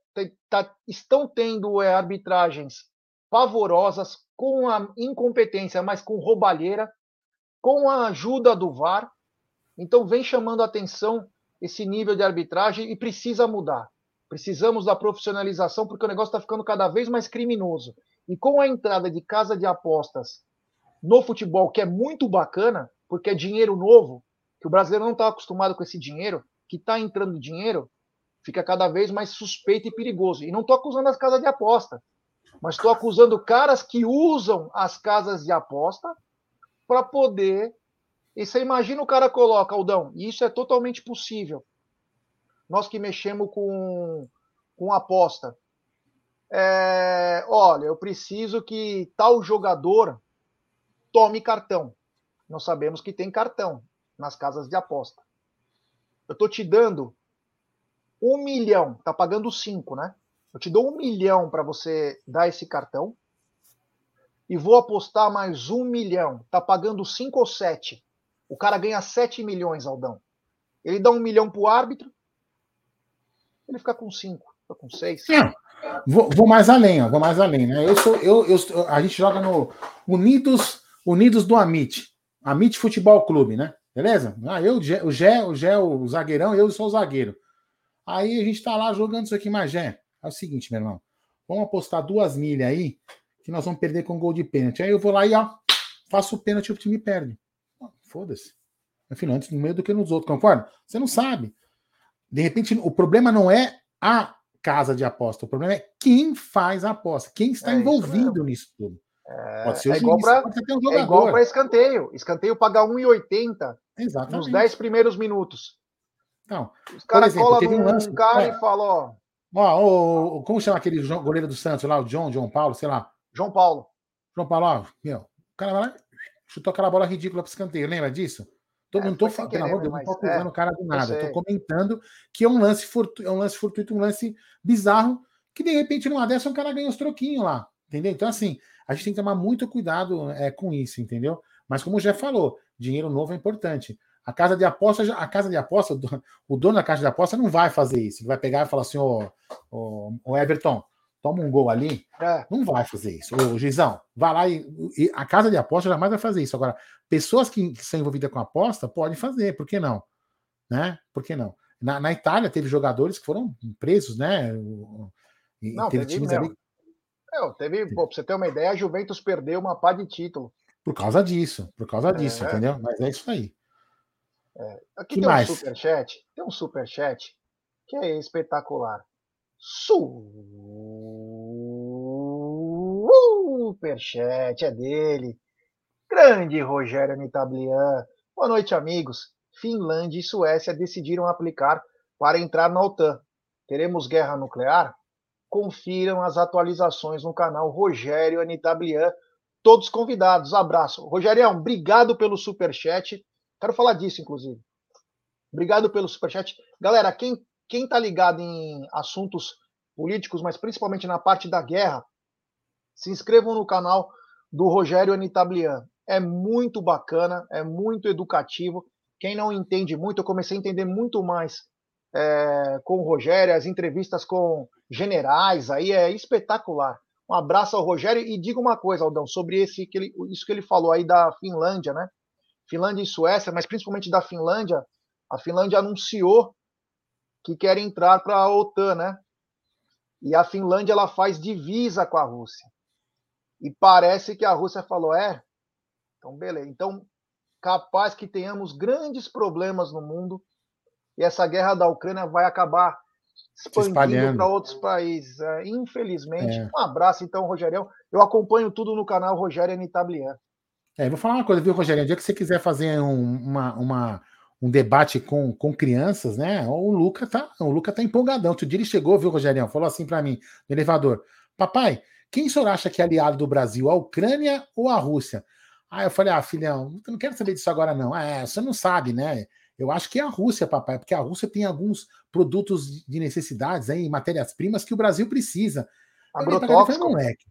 tá, estão tendo é, arbitragens pavorosas, com a incompetência, mas com roubalheira, com a ajuda do VAR. Então, vem chamando atenção esse nível de arbitragem e precisa mudar. Precisamos da profissionalização, porque o negócio está ficando cada vez mais criminoso. E com a entrada de casa de apostas no futebol, que é muito bacana, porque é dinheiro novo, que o brasileiro não está acostumado com esse dinheiro, que está entrando dinheiro, fica cada vez mais suspeito e perigoso. E não estou acusando as casas de aposta, mas estou acusando caras que usam as casas de aposta para poder. E você imagina o cara coloca, Aldão, e isso é totalmente possível. Nós que mexemos com, com aposta. É, olha, eu preciso que tal jogador tome cartão. Nós sabemos que tem cartão nas casas de aposta. Eu estou te dando um milhão, tá pagando cinco, né? Eu te dou um milhão para você dar esse cartão e vou apostar mais um milhão. Tá pagando cinco ou sete. O cara ganha sete milhões, Aldão. Ele dá um milhão pro árbitro, ele fica com cinco, fica com seis. Vou, vou, mais além, ó, vou mais além, né? Eu sou, eu, eu, a gente joga no Unidos, Unidos do Amit, Amit Futebol Clube, né? Beleza? Ah, eu, o Gé, o Gé, o zagueirão, eu sou o zagueiro. Aí a gente tá lá jogando isso aqui, mas Gé, é o seguinte, meu irmão. Vamos apostar duas milhas aí, que nós vamos perder com gol de pênalti. Aí eu vou lá e ó, faço o pênalti e o time perde. Foda-se. Afinal, antes no meio do que nos outros, concorda? Você não sabe. De repente, o problema não é a casa de aposta, o problema é quem faz a aposta, quem está é envolvido nisso tudo. É, pode ser é igual para um é igual para escanteio. Escanteio paga 1,80 nos 10 primeiros minutos. Então, Os caras colam um, um cara é. e falam, ó, Ó, o, como chama aquele goleiro do Santos lá, o John, John Paulo, sei lá. João Paulo. João Paulo, ó, meu, o cara vai lá, chutou aquela bola ridícula para escanteio, lembra disso? Tô, é, não tô falando, amor Deus, não tô acusando é, o cara do nada. Tô comentando que é um lance fortuito, é um lance fortuito, um lance bizarro, que de repente numa dessa um cara ganha os troquinhos lá, entendeu? Então, assim, a gente tem que tomar muito cuidado é, com isso, entendeu? Mas como já falou, dinheiro novo é importante. A casa de aposta, a casa de aposta, o dono da casa de aposta não vai fazer isso. Ele vai pegar e falar assim: ô, ô, ô Everton, toma um gol ali. É. Não vai fazer isso. Ô, Gizão, vai lá e, e, A casa de aposta jamais vai fazer isso. Agora, pessoas que, que são envolvidas com aposta podem fazer, por que não? Né? Por que não? Na, na Itália teve jogadores que foram presos, né? E, não, teve, times ali. É, teve, pô, pra você ter uma ideia, a Juventus perdeu uma pá de título. Por causa disso, por causa disso, é. entendeu? Mas é isso aí. É, aqui que tem mais? um superchat, tem um superchat que é espetacular. Superchat é dele. Grande Rogério Nitablian. Boa noite, amigos. Finlândia e Suécia decidiram aplicar para entrar na OTAN. Teremos guerra nuclear? Confiram as atualizações no canal Rogério Anitablian. Todos convidados. Abraço. Rogério, obrigado pelo super chat. Quero falar disso, inclusive. Obrigado pelo superchat. Galera, quem, quem tá ligado em assuntos políticos, mas principalmente na parte da guerra, se inscrevam no canal do Rogério Anitablian. É muito bacana, é muito educativo. Quem não entende muito, eu comecei a entender muito mais é, com o Rogério, as entrevistas com generais, aí é espetacular. Um abraço ao Rogério e diga uma coisa, Aldão, sobre esse que ele, isso que ele falou aí da Finlândia, né? Finlândia e Suécia, mas principalmente da Finlândia, a Finlândia anunciou que quer entrar para a OTAN, né? E a Finlândia ela faz divisa com a Rússia. E parece que a Rússia falou: é, então beleza. Então, capaz que tenhamos grandes problemas no mundo e essa guerra da Ucrânia vai acabar expandindo para outros países. É, infelizmente. É. Um abraço, então, Rogério. Eu acompanho tudo no canal Rogério Anitablian. É, vou falar uma coisa, viu, Rogério? Um dia que você quiser fazer um, uma, uma um debate com, com crianças, né? O Luca tá, o Luca tá empolgadão. Outro dia ele chegou, viu, Rogerião? Falou assim para mim no elevador: Papai, quem o senhor acha que é aliado do Brasil, a Ucrânia ou a Rússia? Aí eu falei: Ah, filhão, eu não quero saber disso agora, não. É, você não sabe, né? Eu acho que é a Rússia, papai, porque a Rússia tem alguns produtos de necessidades aí, matérias-primas que o Brasil precisa. Agrotóxico. moleque.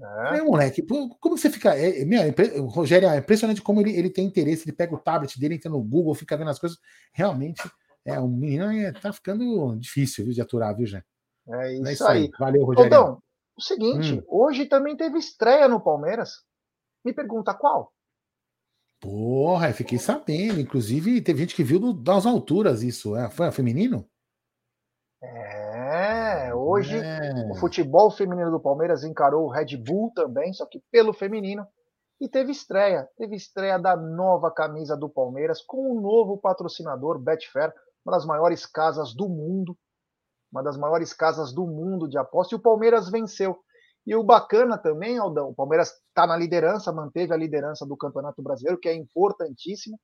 É. é, moleque, como você fica. É, é, meu, Rogério, é impressionante como ele, ele tem interesse, ele pega o tablet dele, entra no Google, fica vendo as coisas. Realmente, é, o menino é, tá ficando difícil viu, de aturar, viu, Jé? É, é isso, é isso aí. aí. Valeu, Rogério. Então, o seguinte, hum. hoje também teve estreia no Palmeiras. Me pergunta qual? Porra, eu fiquei sabendo. Inclusive, teve gente que viu do, das alturas isso. É, foi a feminino? É, hoje é. o futebol feminino do Palmeiras encarou o Red Bull também, só que pelo feminino. E teve estreia, teve estreia da nova camisa do Palmeiras com o um novo patrocinador, Betfair, uma das maiores casas do mundo, uma das maiores casas do mundo de aposta, e o Palmeiras venceu. E o bacana também, Aldão, o Palmeiras está na liderança, manteve a liderança do Campeonato Brasileiro, que é importantíssimo,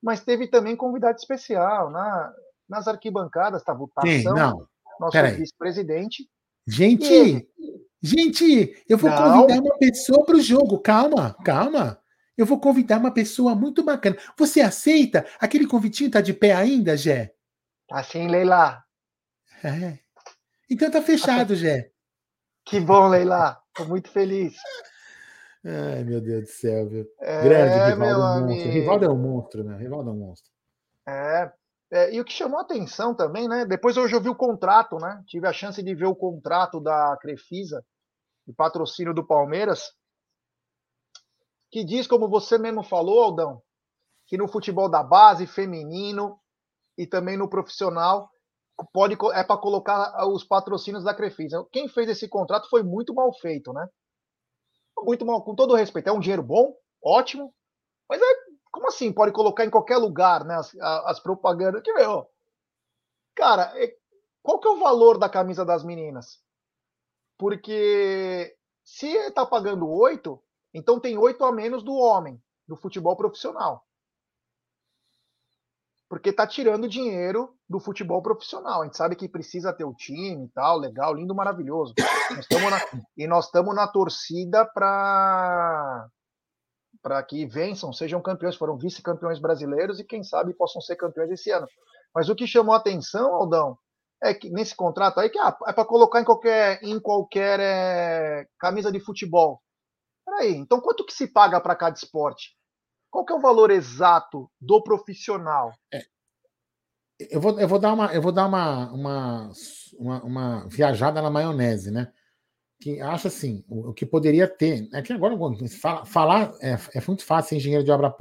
mas teve também convidado especial. Na, nas arquibancadas, estava o Tação, nosso vice-presidente. Gente, gente, eu vou não. convidar uma pessoa para o jogo. Calma, calma. Eu vou convidar uma pessoa muito bacana. Você aceita? Aquele convitinho tá de pé ainda, Gé? Tá sim, Leila. É. Então tá fechado, Gé. Que bom, Leila. Tô muito feliz. Ai, meu Deus do céu, viu? É, Grande Rivaldo monstro. Rivaldo é um monstro, né? Rivaldo é um monstro. É, é, e o que chamou atenção também, né? Depois hoje eu vi o contrato, né? Tive a chance de ver o contrato da Crefisa, de patrocínio do Palmeiras, que diz, como você mesmo falou, Aldão, que no futebol da base, feminino e também no profissional, pode é para colocar os patrocínios da Crefisa. Quem fez esse contrato foi muito mal feito, né? Muito mal, com todo respeito. É um dinheiro bom, ótimo, mas é como assim? Pode colocar em qualquer lugar, né? As, as propagandas. Que meu. Cara, é, qual que é o valor da camisa das meninas? Porque se está pagando oito, então tem oito a menos do homem, do futebol profissional. Porque está tirando dinheiro do futebol profissional. A gente sabe que precisa ter o time e tal, legal, lindo, maravilhoso. Nós na, e nós estamos na torcida para para que vençam, sejam campeões, foram vice-campeões brasileiros e quem sabe possam ser campeões esse ano. Mas o que chamou a atenção, Aldão, é que nesse contrato aí que ah, é para colocar em qualquer em qualquer é, camisa de futebol. Peraí, então quanto que se paga para cada esporte? Qual que é o valor exato do profissional? É. Eu vou, eu vou dar, uma, eu vou dar uma, uma, uma, uma viajada na maionese, né? que acha assim, o, o, que poderia ter. É que agora fala, falar é, é, muito fácil engenheiro de obra,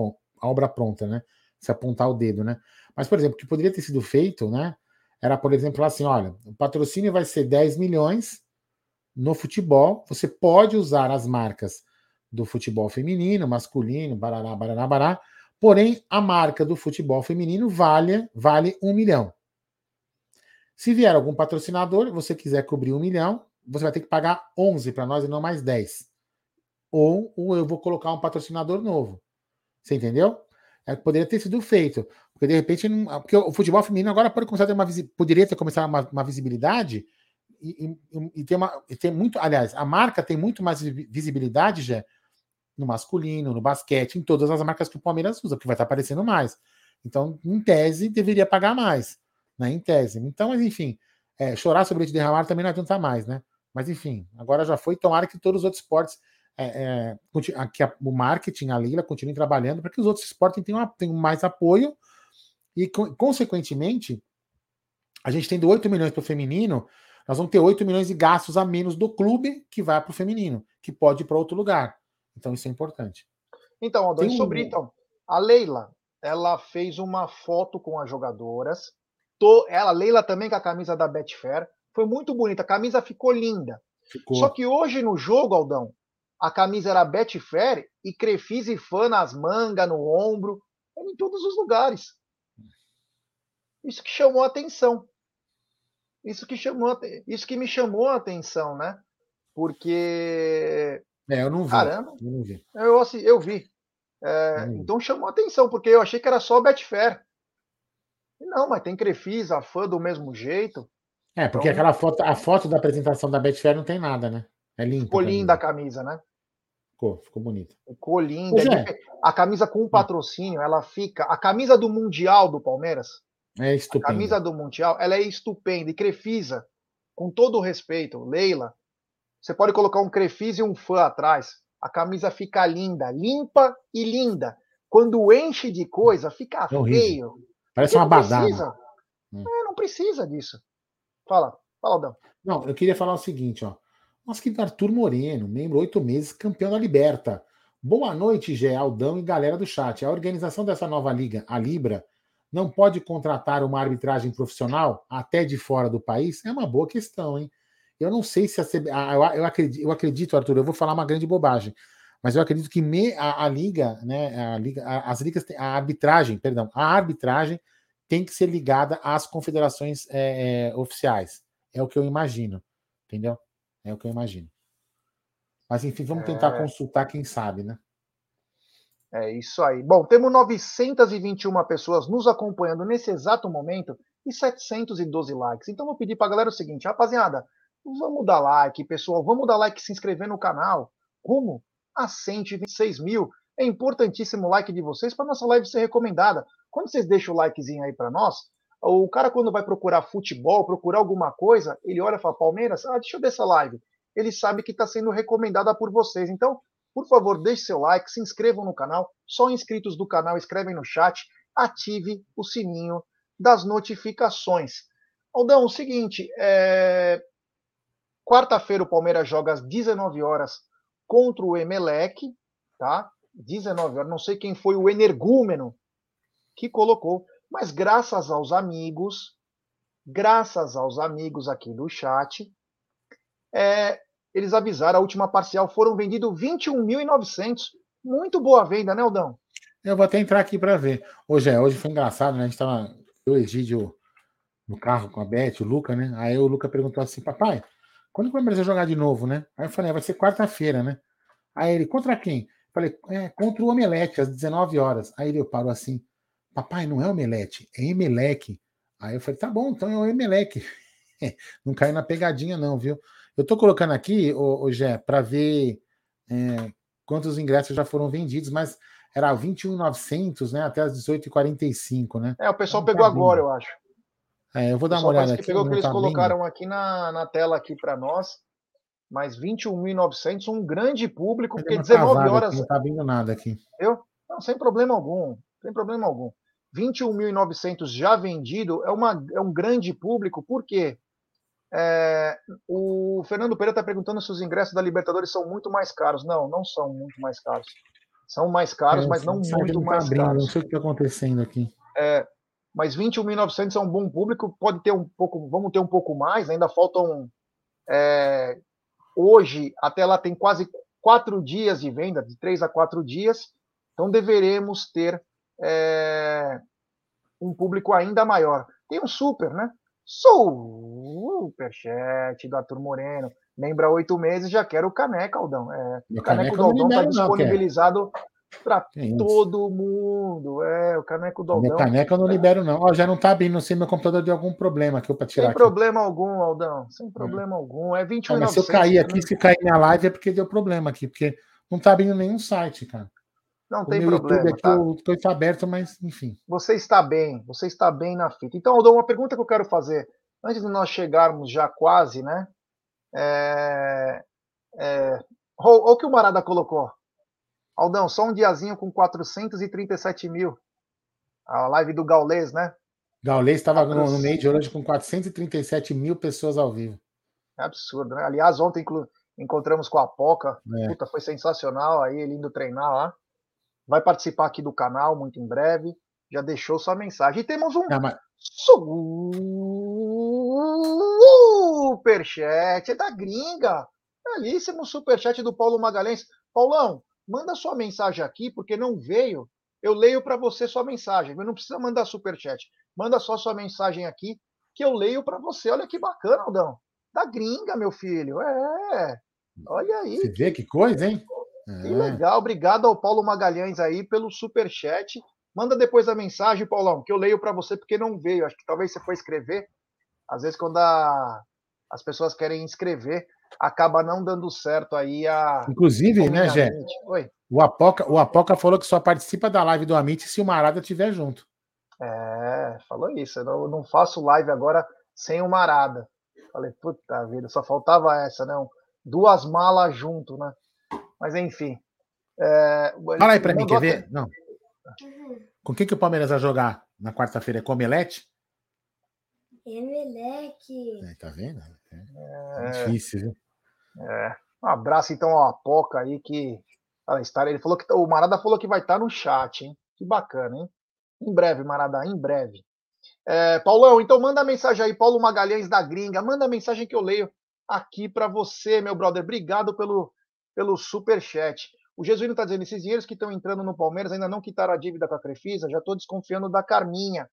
obra pronta, né? Se apontar o dedo, né? Mas, por exemplo, o que poderia ter sido feito, né? Era, por exemplo, assim: olha, o patrocínio vai ser 10 milhões no futebol. Você pode usar as marcas do futebol feminino, masculino, barará, barará, bará. Porém, a marca do futebol feminino vale, vale um milhão. Se vier algum patrocinador, você quiser cobrir um milhão, você vai ter que pagar 11 para nós e não mais 10. Ou, ou eu vou colocar um patrocinador novo. Você entendeu? É, poderia ter sido feito. Porque de repente, porque o futebol feminino agora pode começar a ter uma poderia ter começado uma, uma visibilidade e, e, e, ter uma, e ter muito, aliás, a marca tem muito mais visibilidade já no masculino, no basquete, em todas as marcas que o Palmeiras usa, porque vai estar aparecendo mais. Então, em tese, deveria pagar mais, né? Em tese. Então, mas enfim, é, chorar sobre leite derramado também não adianta mais, né? Mas enfim, agora já foi. Tomara que todos os outros esportes, é, é, que a, o marketing, a Lila, continue trabalhando para que os outros esportes tenham, tenham mais apoio e, consequentemente, a gente tendo 8 milhões para o feminino, nós vamos ter 8 milhões de gastos a menos do clube que vai para o feminino, que pode ir para outro lugar. Então, isso é importante. Então, Aldo, Tem... sobre então, a Leila, ela fez uma foto com as jogadoras. Tô, ela, Leila também com a camisa da Betfair. Foi muito bonita, a camisa ficou linda. Ficou. Só que hoje no jogo, Aldão, a camisa era Betfair e Crefis e Fã nas mangas, no ombro, em todos os lugares. Isso que chamou a atenção. Isso que chamou, isso que me chamou a atenção, né? Porque é, eu não vi. Caramba, eu não vi. Eu, assim, eu vi. É, então chamou atenção, porque eu achei que era só Betfair. Não, mas tem Crefis, a fã do mesmo jeito. É, porque então... aquela foto, a foto da apresentação da Betfair não tem nada, né? É linda. Ficou linda a camisa, né? Ficou, ficou bonita. Ficou linda. É. A camisa com hum. patrocínio, ela fica. A camisa do Mundial do Palmeiras. É estupenda. A camisa do Mundial, ela é estupenda. E Crefisa, com todo o respeito, Leila, você pode colocar um Crefisa e um fã atrás. A camisa fica linda, limpa e linda. Quando enche de coisa, fica é feio. Parece uma badada. Hum. É, não precisa disso. Fala, fala, Aldão. Não, eu queria falar o seguinte, ó. Nosso querido Arthur Moreno, membro oito meses, campeão da Liberta. Boa noite, Gé, Aldão e galera do chat. A organização dessa nova liga, a Libra, não pode contratar uma arbitragem profissional até de fora do país? É uma boa questão, hein? Eu não sei se a CB... eu, eu, acredito, eu acredito, Arthur, eu vou falar uma grande bobagem, mas eu acredito que me, a, a, liga, né, a liga, a, as ligas, a arbitragem, perdão, a arbitragem tem que ser ligada às confederações é, é, oficiais. É o que eu imagino, entendeu? É o que eu imagino. Mas enfim, vamos tentar é... consultar quem sabe, né? É isso aí. Bom, temos 921 pessoas nos acompanhando nesse exato momento e 712 likes. Então vou pedir para a galera o seguinte, rapaziada, Vamos dar like, pessoal. Vamos dar like e se inscrever no canal. Como? A 126 mil. É importantíssimo o like de vocês para nossa live ser recomendada. Quando vocês deixam o likezinho aí para nós, o cara, quando vai procurar futebol, procurar alguma coisa, ele olha e fala: Palmeiras, ah, deixa eu ver essa live. Ele sabe que está sendo recomendada por vocês. Então, por favor, deixe seu like, se inscrevam no canal. Só inscritos do canal escrevem no chat, ative o sininho das notificações. Aldão, o seguinte, é... Quarta-feira o Palmeiras joga às 19 horas contra o Emelec, tá? 19 horas, não sei quem foi o energúmeno que colocou, mas graças aos amigos, graças aos amigos aqui do chat, é, eles avisaram, a última parcial foram vendidos 21.900. Muito boa venda, né, Aldão? Eu vou até entrar aqui para ver. Hoje é, hoje foi engraçado, né? A gente tava, eu, Egídio, no carro com a Beth, o Luca, né? Aí o Luca perguntou assim, papai, quando o Palmeiras jogar de novo, né? Aí eu falei, ah, vai ser quarta-feira, né? Aí ele, contra quem? Falei, é, contra o Omelete, às 19 horas. Aí ele parou assim, papai, não é Omelete, é Emelec. Aí eu falei, tá bom, então é o Emelec. não caiu na pegadinha, não, viu? Eu tô colocando aqui, ô Gé, para ver é, quantos ingressos já foram vendidos, mas era 21,900, né? Até as 18h45, né? É, o pessoal então, pegou tá agora, eu acho. É, eu vou dar uma olhada aqui. Pegou o que eles tá colocaram bem... aqui na, na tela aqui para nós. Mas 21.900, um grande público, porque 19 horas. Aqui, não está vindo nada aqui. Eu? Não, sem problema algum. Sem problema algum. 21.900 já vendido é, uma, é um grande público, por quê? É, o Fernando Pereira está perguntando se os ingressos da Libertadores são muito mais caros. Não, não são muito mais caros. São mais caros, é, mas não muito tá mais abrindo, caros. Não sei o que está acontecendo aqui. É, mas 21.900 é um bom público, pode ter um pouco, vamos ter um pouco mais, ainda faltam. É, hoje, até lá tem quase quatro dias de venda, de três a quatro dias, então deveremos ter é, um público ainda maior. Tem um super, né? Superchat do Arthur Moreno. Lembra oito meses, já quero o caneca, Aldão. É, o caneco do Aldão está disponibilizado. Para todo mundo. É, o caneco do Aldão. Caneca eu não libero, não. Ó, já não tá abrindo, não sei, meu computador deu algum problema aqui para tirar. Sem aqui. problema algum, Aldão. Sem problema é. algum. É 21 mas se eu cair aqui, né? se cair minha live, é porque deu problema aqui, porque não tá abrindo nenhum site, cara. Não o tem problema. YouTube aqui, tá? está aberto, mas enfim. Você está bem, você está bem na fita. Então, Aldão, uma pergunta que eu quero fazer, antes de nós chegarmos já quase, né? É, é, o que o Marada colocou. Aldão, só um diazinho com 437 mil. A live do Gaulês, né? Gaulês estava no, no meio de hoje com 437 mil pessoas ao vivo. É absurdo, né? Aliás, ontem encontramos com a Poca. É. Puta, foi sensacional aí, ele indo treinar lá. Vai participar aqui do canal muito em breve. Já deixou sua mensagem. E temos um mas... superchat é da gringa. Belíssimo superchat do Paulo Magalhães. Paulão, manda sua mensagem aqui, porque não veio. Eu leio para você sua mensagem. Mas não precisa mandar superchat. Manda só sua mensagem aqui, que eu leio para você. Olha que bacana, Aldão. Da gringa, meu filho. É. Olha aí. Você vê que coisa, hein? Que é. legal. Obrigado ao Paulo Magalhães aí pelo superchat. Manda depois a mensagem, Paulão, que eu leio para você, porque não veio. Acho que talvez você foi escrever. Às vezes, quando a... as pessoas querem escrever, acaba não dando certo aí a. Inclusive, né, Gé? Oi. O Apoca, o Apoca falou que só participa da live do Amit se o Marada estiver junto. É, falou isso. Eu não, não faço live agora sem o Marada. Falei, puta vida, só faltava essa, né? Duas malas junto, né? Mas enfim. É, Fala aí pra mim, quer ver? Não. Com quem que o Palmeiras vai jogar na quarta-feira? É com o Omelete? Emelec. É, tá vendo? É, difícil, viu? É. Um abraço então ao Apoca aí que ela está. Ele falou que o Marada falou que vai estar no chat, hein? Que bacana, hein? Em breve, Marada, em breve. É, Paulão, então manda mensagem aí, Paulo Magalhães da Gringa, manda a mensagem que eu leio aqui para você, meu brother. Obrigado pelo, pelo super chat. O Jesuíno está dizendo: esses dinheiros que estão entrando no Palmeiras ainda não quitaram a dívida com a Crefisa, já estou desconfiando da Carminha.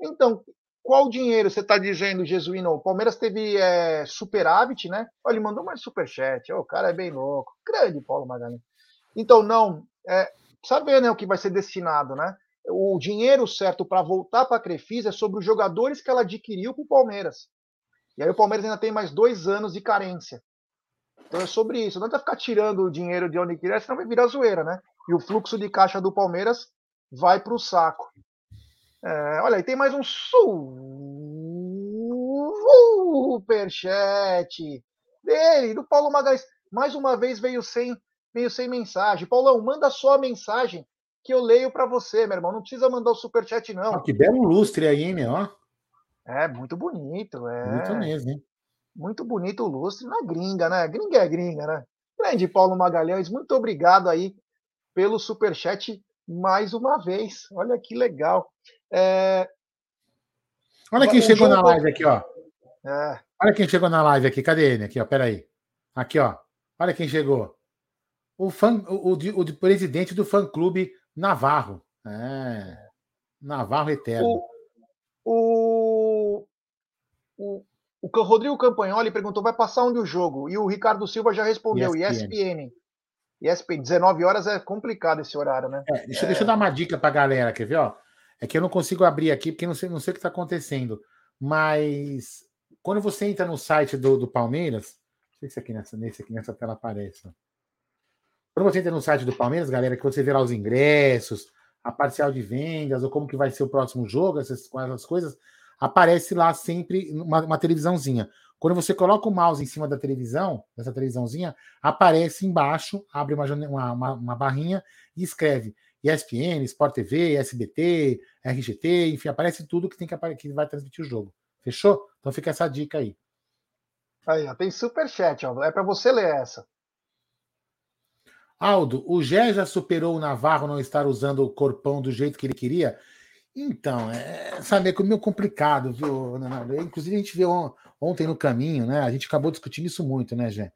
Então, qual dinheiro você está dizendo, Jesuíno? O Palmeiras teve é, superávit, né? Olha, ele mandou mais superchat. Oh, o cara é bem louco. Grande Paulo Magalhães. Então, não. É, né, o que vai ser destinado, né? O dinheiro certo para voltar para a Crefisa é sobre os jogadores que ela adquiriu para o Palmeiras. E aí o Palmeiras ainda tem mais dois anos de carência. Então é sobre isso. Não adianta ficar tirando o dinheiro de onde quiser, senão vai virar zoeira, né? E o fluxo de caixa do Palmeiras vai para o saco. É, olha aí, tem mais um superchat dele, do Paulo Magalhães. Mais uma vez veio sem, veio sem mensagem. Paulão, manda só a mensagem que eu leio para você, meu irmão. Não precisa mandar o superchat, não. Ah, que belo lustre aí, hein, meu? É, muito bonito. É... Muito mesmo, hein? Muito bonito o lustre na gringa, né? Gringa é gringa, né? Grande Paulo Magalhães, muito obrigado aí pelo superchat mais uma vez. Olha que legal. É... Olha quem o chegou jogo... na live aqui, ó. É. Olha quem chegou na live aqui. Cadê ele? Aqui, ó. Peraí. Aqui, ó. Olha quem chegou. O, fã, o, o, o presidente do fã-clube Navarro. É. Navarro Eterno. O, o, o Rodrigo Campagnoli perguntou: vai passar onde o jogo? E o Ricardo Silva já respondeu: ESPN. ESPN, 19 horas é complicado esse horário, né? É, deixa, é... deixa eu dar uma dica pra galera, quer ver? Ó? É que eu não consigo abrir aqui porque não sei, não sei o que está acontecendo. Mas quando você entra no site do, do Palmeiras, não sei se aqui nessa, nesse aqui nessa tela aparece. Quando você entra no site do Palmeiras, galera, que você vê lá os ingressos, a parcial de vendas, ou como que vai ser o próximo jogo, essas, essas coisas, aparece lá sempre uma, uma, televisãozinha. Quando você coloca o mouse em cima da televisão, dessa televisãozinha, aparece embaixo, abre uma, uma, uma barrinha e escreve ESPN, Sport TV, SBT, RGT, enfim, aparece tudo que tem que, que vai transmitir o jogo. Fechou? Então fica essa dica aí. Aí, ó, tem super chat, ó. É para você ler essa. Aldo, o Gé já superou o Navarro não estar usando o corpão do jeito que ele queria? Então, é, sabe, é meio complicado, viu, Leonardo? Inclusive, a gente viu ontem no caminho, né? A gente acabou discutindo isso muito, né, Gé?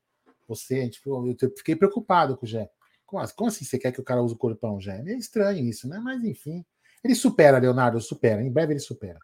Você, a gente, eu fiquei preocupado com o Gé. Como, assim, como assim você quer que o cara use o corpão, Gé? É estranho isso, né? Mas, enfim. Ele supera, Leonardo, supera. Em breve ele supera.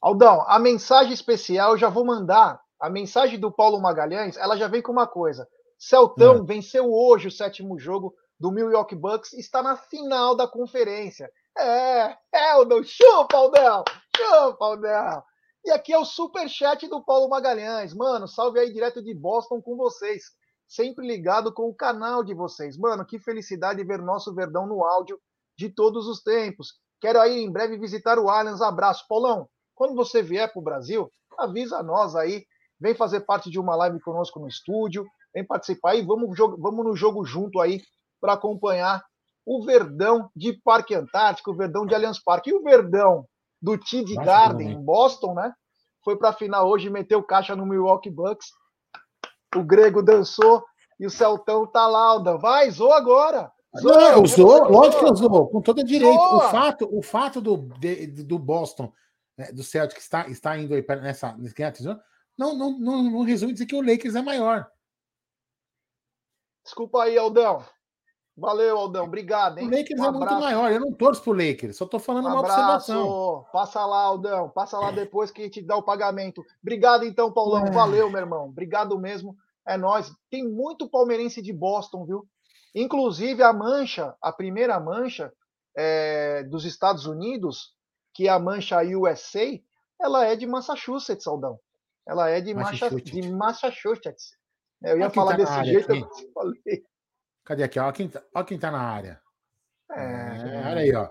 Aldão, a mensagem especial eu já vou mandar. A mensagem do Paulo Magalhães, ela já vem com uma coisa. Celtão é. venceu hoje o sétimo jogo do Milwaukee Bucks está na final da conferência. É, é, Aldão, chupa, Aldão, chupa, Aldão. E aqui é o super chat do Paulo Magalhães. Mano, salve aí direto de Boston com vocês. Sempre ligado com o canal de vocês. Mano, que felicidade ver nosso Verdão no áudio de todos os tempos. Quero aí em breve visitar o Allianz. Abraço. Paulão, quando você vier para o Brasil, avisa nós aí. Vem fazer parte de uma live conosco no estúdio. Vem participar aí. Vamos, vamos no jogo junto aí para acompanhar o Verdão de Parque Antártico, o Verdão de Allianz Parque. E o Verdão do TD Garden, em Boston, né? Foi para a final hoje, meteu caixa no Milwaukee Bucks. O Grego dançou e o Celtão tá lá, Alda. Vai, zoa agora. Zoa, não, usou, lógico que usou, com todo direito. O fato, o fato do, de, do Boston, né, do Celtic, está, está indo aí nessa. Não, não, não, não resume dizer que o Lakers é maior. Desculpa aí, Aldão. Valeu, Aldão. Obrigado, hein? O Lakers um é muito maior. Eu não torço pro Lakers, só tô falando um uma abraço. observação. Passa lá, Aldão. Passa lá depois que a gente dá o pagamento. Obrigado, então, Paulão. É. Valeu, meu irmão. Obrigado mesmo. É nós. Tem muito palmeirense de Boston, viu? Inclusive a mancha, a primeira mancha é, dos Estados Unidos, que é a mancha USA, ela é de Massachusetts, Aldão. Ela é de Massachusetts. De Massachusetts. Eu ia falar tá desse jeito, eu falei. Cadê aqui? Olha quem, tá, olha quem tá na área. É, é, olha aí, ó.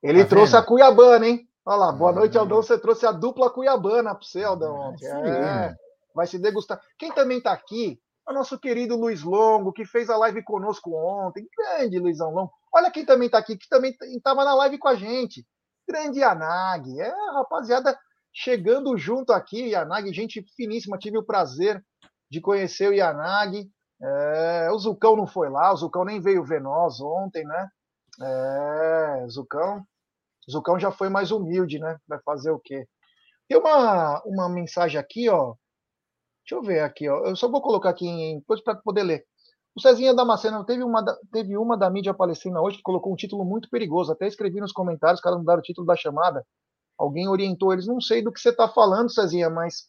Ele tá trouxe vendo? a Cuiabana, hein? Olha lá, boa noite, Aldão. Você trouxe a dupla Cuiabana para você, Aldão, ontem. É, vai se degustar. Quem também está aqui é o nosso querido Luiz Longo, que fez a live conosco ontem. Grande Luizão Longo. Olha quem também está aqui, que também estava na live com a gente. Grande Yanag. É, rapaziada, chegando junto aqui, Yanag, gente finíssima. Tive o prazer de conhecer o Yanag. É, o Zucão não foi lá, o Zucão nem veio ver nós ontem, né? É, Zucão, Zucão já foi mais humilde, né? Vai fazer o quê? Tem uma, uma mensagem aqui, ó. Deixa eu ver aqui, ó. Eu só vou colocar aqui em depois para poder ler. O Cezinha Damasceno teve uma, teve uma da mídia palestina hoje que colocou um título muito perigoso. Até escrevi nos comentários, os caras não deram o título da chamada. Alguém orientou eles. Não sei do que você está falando, Cezinha, mas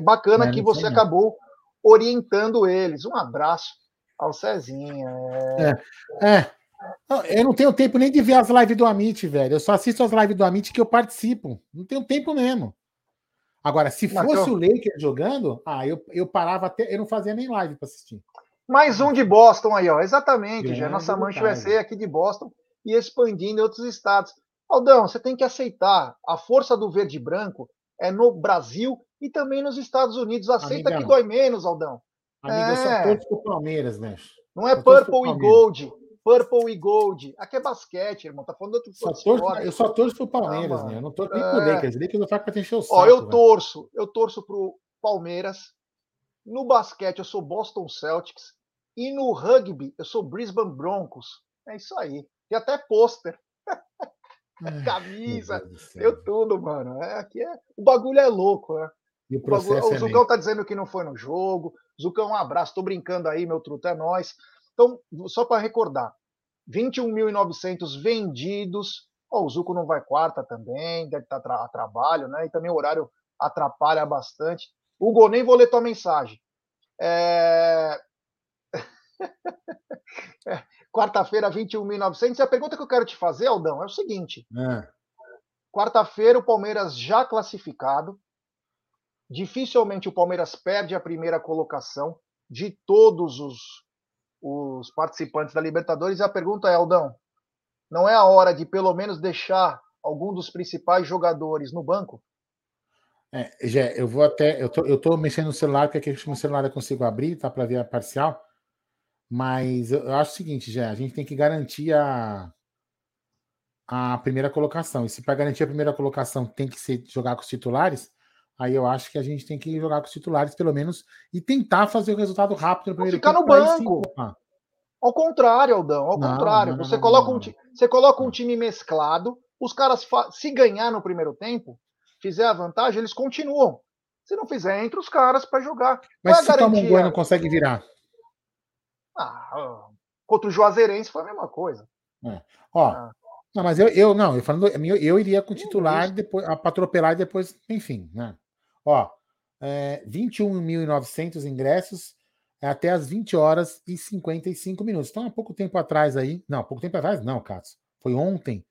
bacana é, que você acabou orientando eles. Um abraço ao Cezinha. É. é. é. Eu não tenho tempo nem de ver as lives do Amit, velho. Eu só assisto as lives do Amit que eu participo. Não tenho tempo mesmo. Agora, se fosse então... o Lakers jogando, ah, eu, eu parava até. Eu não fazia nem live para assistir. Mais um de Boston aí, ó. Exatamente, já. Nossa mancha vai ser aqui de Boston e expandindo em outros estados. Aldão, você tem que aceitar. A força do verde e branco é no Brasil e também nos Estados Unidos. Aceita que dói menos, Aldão. Amigo, é. eu só torço pro Palmeiras, né? Não é Purple e Gold. Purple e Gold. Aqui é basquete, irmão. Tá falando outro só torço, Eu só torço pro Palmeiras, ah, né? Eu não torço nem é... pro Lakers. Lakers eu faço pra encher o saco. Ó, eu véio. torço. Eu torço pro Palmeiras. No basquete, eu sou Boston Celtics. E no rugby, eu sou Brisbane Broncos. É isso aí. E até pôster. Camisa, eu tudo, mano. É, aqui é, o bagulho é louco, né? E o, processo o, o Zucão tá dizendo que não foi no jogo. Zucão, um abraço. Tô brincando aí, meu truto, é nós. Então, só para recordar, 21.900 vendidos. Oh, o Zuco não vai quarta também, deve estar tá a trabalho, né? E também o horário atrapalha bastante. Hugo, nem vou ler tua mensagem. É... é Quarta-feira, 21.900. E a pergunta que eu quero te fazer, Aldão, é o seguinte: é. quarta-feira, o Palmeiras já classificado. Dificilmente o Palmeiras perde a primeira colocação de todos os, os participantes da Libertadores. E a pergunta é, Aldão, não é a hora de pelo menos deixar algum dos principais jogadores no banco? É, já, eu vou até. Eu tô, eu tô mexendo no celular, porque aqui no celular eu consigo abrir, tá? Para ver a parcial. Mas eu acho o seguinte, já, a gente tem que garantir a, a primeira colocação. E se para garantir a primeira colocação tem que ser jogar com os titulares, aí eu acho que a gente tem que jogar com os titulares, pelo menos, e tentar fazer o resultado rápido no primeiro Ficar no banco. Ao contrário, Aldão, ao não, contrário. Não, você, não, coloca Um, você coloca um time mesclado, os caras, se ganhar no primeiro tempo, fizer a vantagem, eles continuam. Se não fizer, entra os caras para jogar. Mas se o Mongoia não consegue virar. Ah, contra o Juazeirense foi a mesma coisa. É. Ó, ah. não, mas eu, eu não, eu falando, eu, eu iria com o titular depois para atropelar e depois, enfim, né? Ó, é, 21.900 ingressos, é até as 20 horas e 55 minutos. Então, há pouco tempo atrás aí. Não, há pouco tempo atrás, não, Cássio. Foi ontem.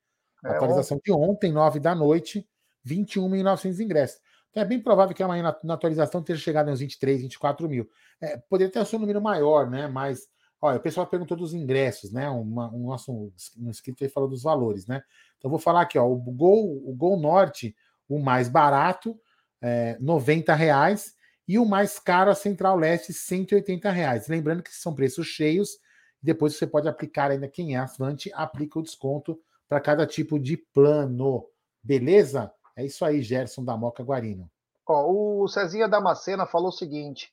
É, atualização ontem. de ontem, 9 da noite, 21.900 ingressos. Então, é bem provável que amanhã na, na atualização tenha chegado uns 23, 24 mil. É, poderia ter sido um número maior, né? Mas, olha, o pessoal perguntou dos ingressos, né? Uma, um nosso um inscrito aí falou dos valores, né? Então, vou falar aqui, ó. O Gol, o Gol Norte, o mais barato, é, 90 reais. E o mais caro, a Central Leste, 180 reais. Lembrando que são preços cheios. Depois você pode aplicar ainda, quem é assinante, aplica o desconto para cada tipo de plano. Beleza? É isso aí, Gerson da Moca Guarino. Ó, o Cezinha Damascena falou o seguinte: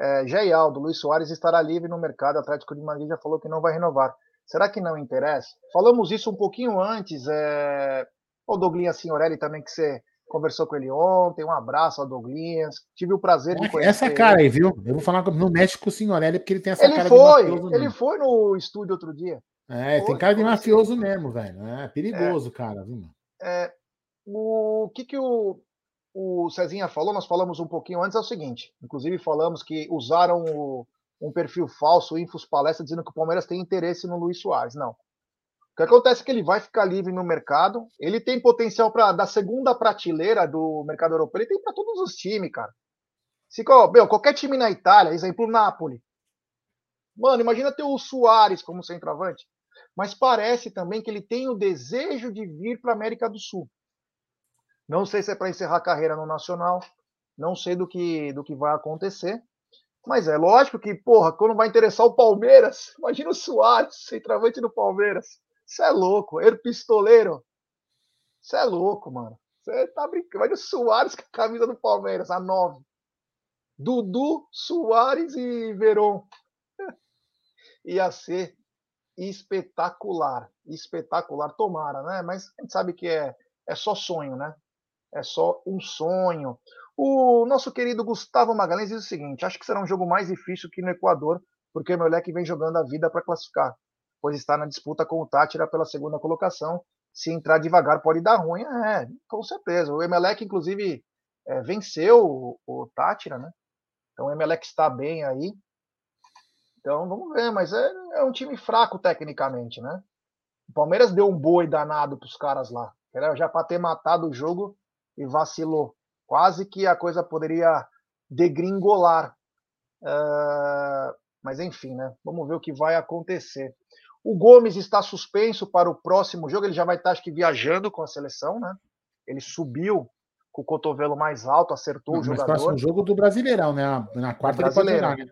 é, Jé Aldo, Luiz Soares estará livre no mercado. O Atlético de Madrid já falou que não vai renovar. Será que não interessa? Falamos isso um pouquinho antes. É... O Douglas Signorelli também, que você conversou com ele ontem. Um abraço ao Douglas. Tive o prazer de conhecer. Essa cara aí, viu? Eu vou falar no México com o Signorelli, porque ele tem essa ele cara foi, de mafioso. Ele mesmo. foi no estúdio outro dia. É, foi, tem cara de mafioso mesmo, velho. É perigoso, é, cara. Viu? É, o que, que o, o Cezinha falou, nós falamos um pouquinho antes, é o seguinte: inclusive falamos que usaram o, um perfil falso, o Infos Palestra, dizendo que o Palmeiras tem interesse no Luiz Soares. Não. Que acontece é que ele vai ficar livre no mercado, ele tem potencial para da segunda prateleira do mercado europeu, ele tem para todos os times, cara. Se, meu, qualquer time na Itália, exemplo, Napoli. Mano, imagina ter o Soares como centroavante mas parece também que ele tem o desejo de vir para a América do Sul. Não sei se é para encerrar a carreira no Nacional, não sei do que, do que vai acontecer, mas é lógico que, porra, quando vai interessar o Palmeiras, imagina o Soares, centroavante do Palmeiras. Você é louco, er pistoleiro. Você é louco, mano. Você tá brincando. Imagina o Soares com a camisa do Palmeiras, a 9. Dudu, Soares e Veron. Ia ser espetacular. Espetacular, tomara, né? Mas a gente sabe que é, é só sonho, né? É só um sonho. O nosso querido Gustavo Magalhães diz o seguinte: acho que será um jogo mais difícil que no Equador, porque o moleque vem jogando a vida para classificar, pois está na disputa com o Tátira pela segunda colocação. Se entrar devagar pode dar ruim, é, com certeza. O Emelec, inclusive, é, venceu o, o Tátira, né? Então o Emelec está bem aí. Então vamos ver, mas é, é um time fraco tecnicamente, né? O Palmeiras deu um boi danado para os caras lá. Era já para ter matado o jogo e vacilou. Quase que a coisa poderia degringolar. Uh, mas enfim, né? Vamos ver o que vai acontecer. O Gomes está suspenso para o próximo jogo. Ele já vai estar, acho que, viajando com a seleção, né? Ele subiu com o cotovelo mais alto, acertou Mas o jogador. Mas próximo jogo do Brasileirão, né? Na quarta ele pode jogar, né?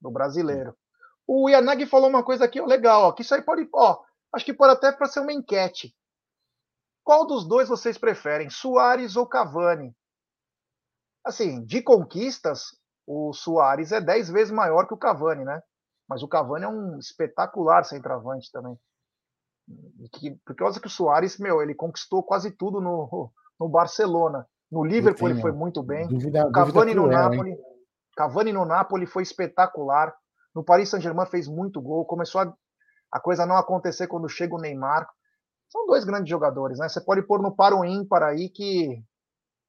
do brasileiro. O Yanagi falou uma coisa aqui legal, ó, que isso aí pode, ó, acho que pode até para ser uma enquete. Qual dos dois vocês preferem, Soares ou Cavani? Assim, de conquistas, o Soares é 10 vezes maior que o Cavani, né? Mas o Cavani é um espetacular centroavante também. Que, por causa que o Soares, meu, ele conquistou quase tudo no, no Barcelona. No Liverpool ele foi muito bem. Dúvida, o Cavani no Napoli. Hein? Cavani no Napoli foi espetacular. No Paris Saint-Germain fez muito gol. Começou a, a coisa não acontecer quando chega o Neymar. São dois grandes jogadores, né? Você pode pôr no par ou ímpar aí que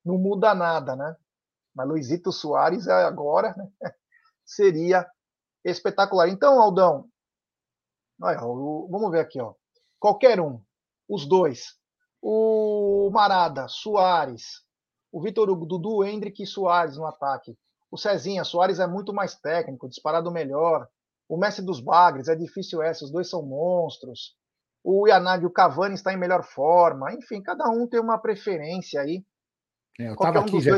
não muda nada, né? Mas Luizito Soares agora né? seria espetacular. Então, Aldão, olha, vamos ver aqui, ó. Qualquer um, os dois, o Marada, Soares, o Vitor Hugo, Dudu, Hendrick e Soares no ataque. O Cezinha, Soares é muito mais técnico, disparado melhor. O Messi dos Bagres, é difícil essa, os dois são monstros. O Yanagi, o Cavani está em melhor forma. Enfim, cada um tem uma preferência aí. É, eu estava um aqui, já, eu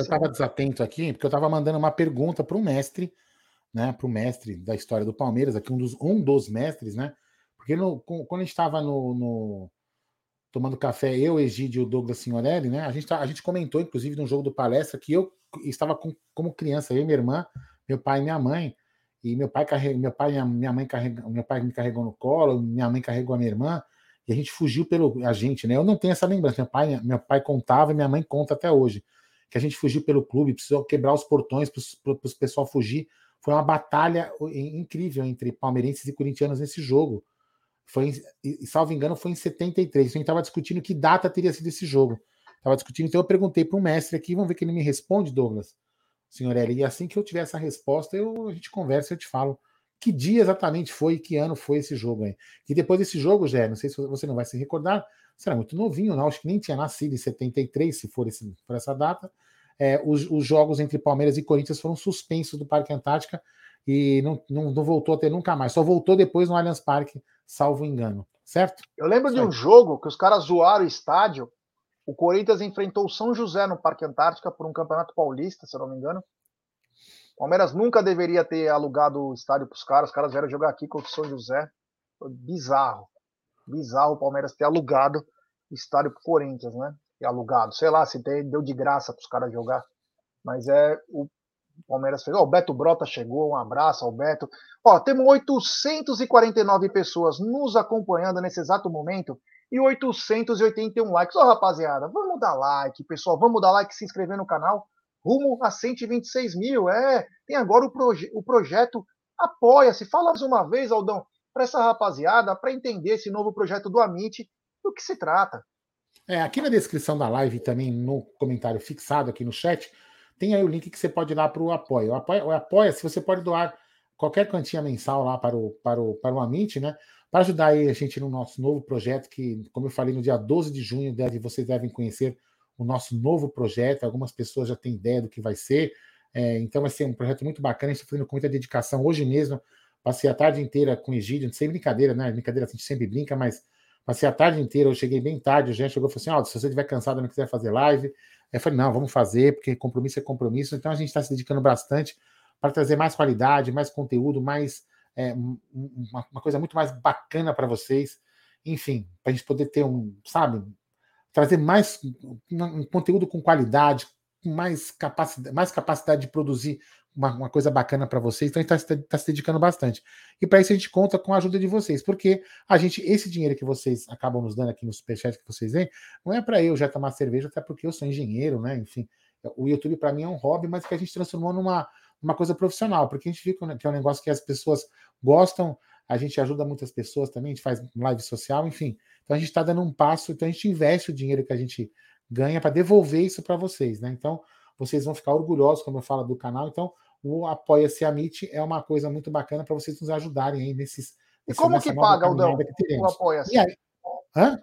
estava desatento aqui, porque eu estava mandando uma pergunta para o mestre, né? Para o mestre da história do Palmeiras, aqui um dos, um dos mestres, né? Porque no, quando a gente estava no, no, tomando café, eu, Egídio e o Douglas Signorelli, né? A gente, tá, a gente comentou, inclusive, no jogo do palestra, que eu estava com, como criança, eu e minha irmã, meu pai e minha mãe, e meu pai carregou, meu pai minha mãe carregou, meu pai me carregou no colo, minha mãe carregou a minha irmã, e a gente fugiu pelo a gente, né? Eu não tenho essa lembrança. Meu pai, meu pai contava e minha mãe conta até hoje que a gente fugiu pelo clube, precisou quebrar os portões para o pessoal fugir. Foi uma batalha incrível entre palmeirenses e corintianos nesse jogo. Foi, e, salvo engano, foi em 73. A gente estava discutindo que data teria sido esse jogo. Estava discutindo, então eu perguntei para um mestre aqui, vamos ver que ele me responde, Douglas. senhor Eli. E assim que eu tiver essa resposta, eu, a gente conversa e eu te falo que dia exatamente foi, que ano foi esse jogo aí. E depois desse jogo, Jé, não sei se você não vai se recordar, era muito novinho, não? Acho que nem tinha nascido em 73, se for, esse, for essa data. É, os, os, jogos entre Palmeiras e Corinthians foram suspensos do Parque Antártica e não, não, não, voltou a ter nunca mais. Só voltou depois no Allianz Parque, salvo engano, certo? Eu lembro certo. de um jogo que os caras zoaram o estádio. O Corinthians enfrentou o São José no Parque Antártica por um campeonato paulista, se eu não me engano. O Palmeiras nunca deveria ter alugado o estádio para os caras. Os caras vieram jogar aqui contra o São José. Foi bizarro. Bizarro o Palmeiras ter alugado o estádio para o Corinthians, né? Alugado. Sei lá se tem, deu de graça para os caras jogar. Mas é o Palmeiras fez. Ó, o Beto Brota chegou, um abraço ao Beto. Ó, temos 849 pessoas nos acompanhando nesse exato momento e 881 likes. Ó, rapaziada, vamos dar like, pessoal. Vamos dar like, se inscrever no canal rumo a 126 mil. É, tem agora o, proje o projeto Apoia-se. Fala mais uma vez, Aldão, para essa rapaziada, para entender esse novo projeto do Amit, do que se trata. É, aqui na descrição da live também no comentário fixado aqui no chat, tem aí o link que você pode ir lá para o Apoia. O Apoia, o Apoia se você pode doar qualquer quantia mensal lá para o, para o, para o Amit, né? Para ajudar aí a gente no nosso novo projeto, que, como eu falei, no dia 12 de junho, deve, vocês devem conhecer o nosso novo projeto. Algumas pessoas já têm ideia do que vai ser. É, então vai ser um projeto muito bacana. Gente está fazendo com muita dedicação. Hoje mesmo, passei a tarde inteira com o Egídio, sem brincadeira, né? Brincadeira a gente sempre brinca, mas passei a tarde inteira. Eu cheguei bem tarde. O Jean chegou e falou assim: oh, se você estiver cansado não quiser fazer live. Eu falei: não, vamos fazer, porque compromisso é compromisso. Então a gente está se dedicando bastante para trazer mais qualidade, mais conteúdo, mais. É, uma, uma coisa muito mais bacana para vocês. Enfim, para a gente poder ter um, sabe, trazer mais um conteúdo com qualidade, mais capacidade, mais capacidade de produzir uma, uma coisa bacana para vocês. Então a gente está tá se dedicando bastante. E para isso a gente conta com a ajuda de vocês, porque a gente, esse dinheiro que vocês acabam nos dando aqui no Superchat que vocês veem, não é para eu já tomar cerveja, até porque eu sou engenheiro, né? Enfim, o YouTube para mim é um hobby, mas que a gente transformou numa uma coisa profissional, porque a gente viu que é um negócio que as pessoas gostam, a gente ajuda muitas pessoas também, a gente faz live social, enfim. Então a gente está dando um passo, então a gente investe o dinheiro que a gente ganha para devolver isso para vocês, né? Então vocês vão ficar orgulhosos, como eu falo, do canal. Então o Apoia-se Amit é uma coisa muito bacana para vocês nos ajudarem aí nesses. E como que paga, Aldão, o Apoia-se? Hã?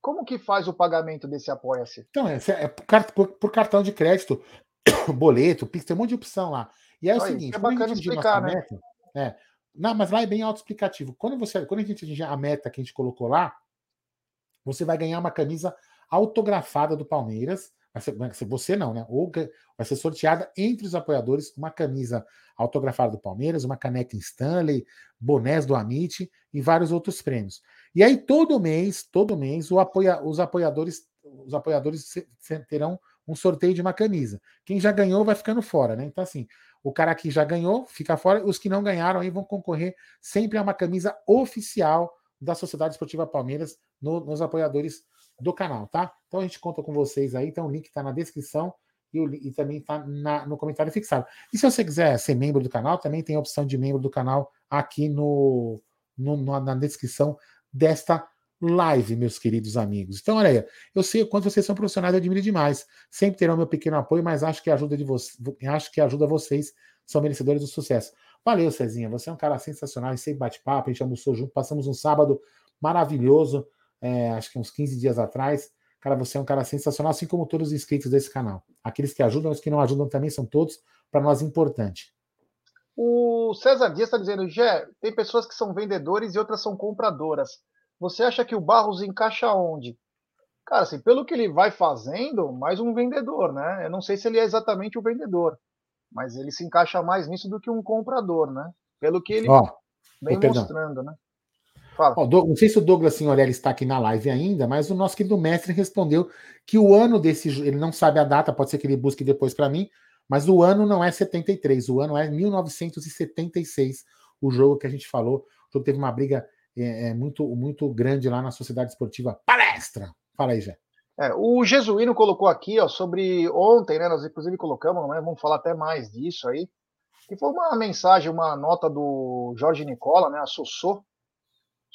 Como que faz o pagamento desse Apoia-se? Então, é, é por, por, cartão de crédito, boleto, Pix, tem um monte de opção lá. E é o seguinte, é bacana explicar, né? Meta, é, não, mas lá é bem autoexplicativo. Quando você, quando a gente atingir a meta que a gente colocou lá, você vai ganhar uma camisa autografada do Palmeiras. Você não, né? Ou vai ser sorteada entre os apoiadores uma camisa autografada do Palmeiras, uma caneca Stanley, bonés do Amit e vários outros prêmios. E aí todo mês, todo mês, apoia, os apoiadores, os apoiadores terão um sorteio de uma camisa. Quem já ganhou vai ficando fora, né? Então assim, o cara que já ganhou fica fora, os que não ganharam aí vão concorrer sempre a uma camisa oficial da Sociedade Esportiva Palmeiras no, nos apoiadores do canal, tá? Então a gente conta com vocês aí, então o link está na descrição e, o, e também está no comentário fixado. E se você quiser ser membro do canal, também tem a opção de membro do canal aqui no, no na descrição desta live, meus queridos amigos. Então, olha aí, eu sei o quanto vocês são profissionais, eu admiro demais. Sempre terão meu pequeno apoio, mas acho que ajuda de vocês, acho que ajuda vocês, são merecedores do sucesso. Valeu, Cezinha, você é um cara sensacional, sempre bate-papo, a gente almoçou junto, passamos um sábado maravilhoso, é, acho que uns 15 dias atrás. Cara, você é um cara sensacional, assim como todos os inscritos desse canal. Aqueles que ajudam, os que não ajudam também são todos, para nós, importante. O César Dias está dizendo, Gé, tem pessoas que são vendedores e outras são compradoras. Você acha que o Barros encaixa onde? Cara, assim, pelo que ele vai fazendo, mais um vendedor, né? Eu não sei se ele é exatamente o vendedor, mas ele se encaixa mais nisso do que um comprador, né? Pelo que ele oh, vem mostrando, né? Fala. Não sei se o Douglas Signorelli está aqui na live ainda, mas o nosso querido mestre respondeu que o ano desse ele não sabe a data, pode ser que ele busque depois para mim, mas o ano não é 73, o ano é 1976, o jogo que a gente falou. O jogo teve uma briga é, é muito, muito grande lá na Sociedade Esportiva Palestra. Fala aí, Jé. É, o Jesuíno colocou aqui, ó, sobre ontem, né? Nós inclusive colocamos, né, vamos falar até mais disso aí. Que foi uma mensagem, uma nota do Jorge Nicola, né? A Sossô,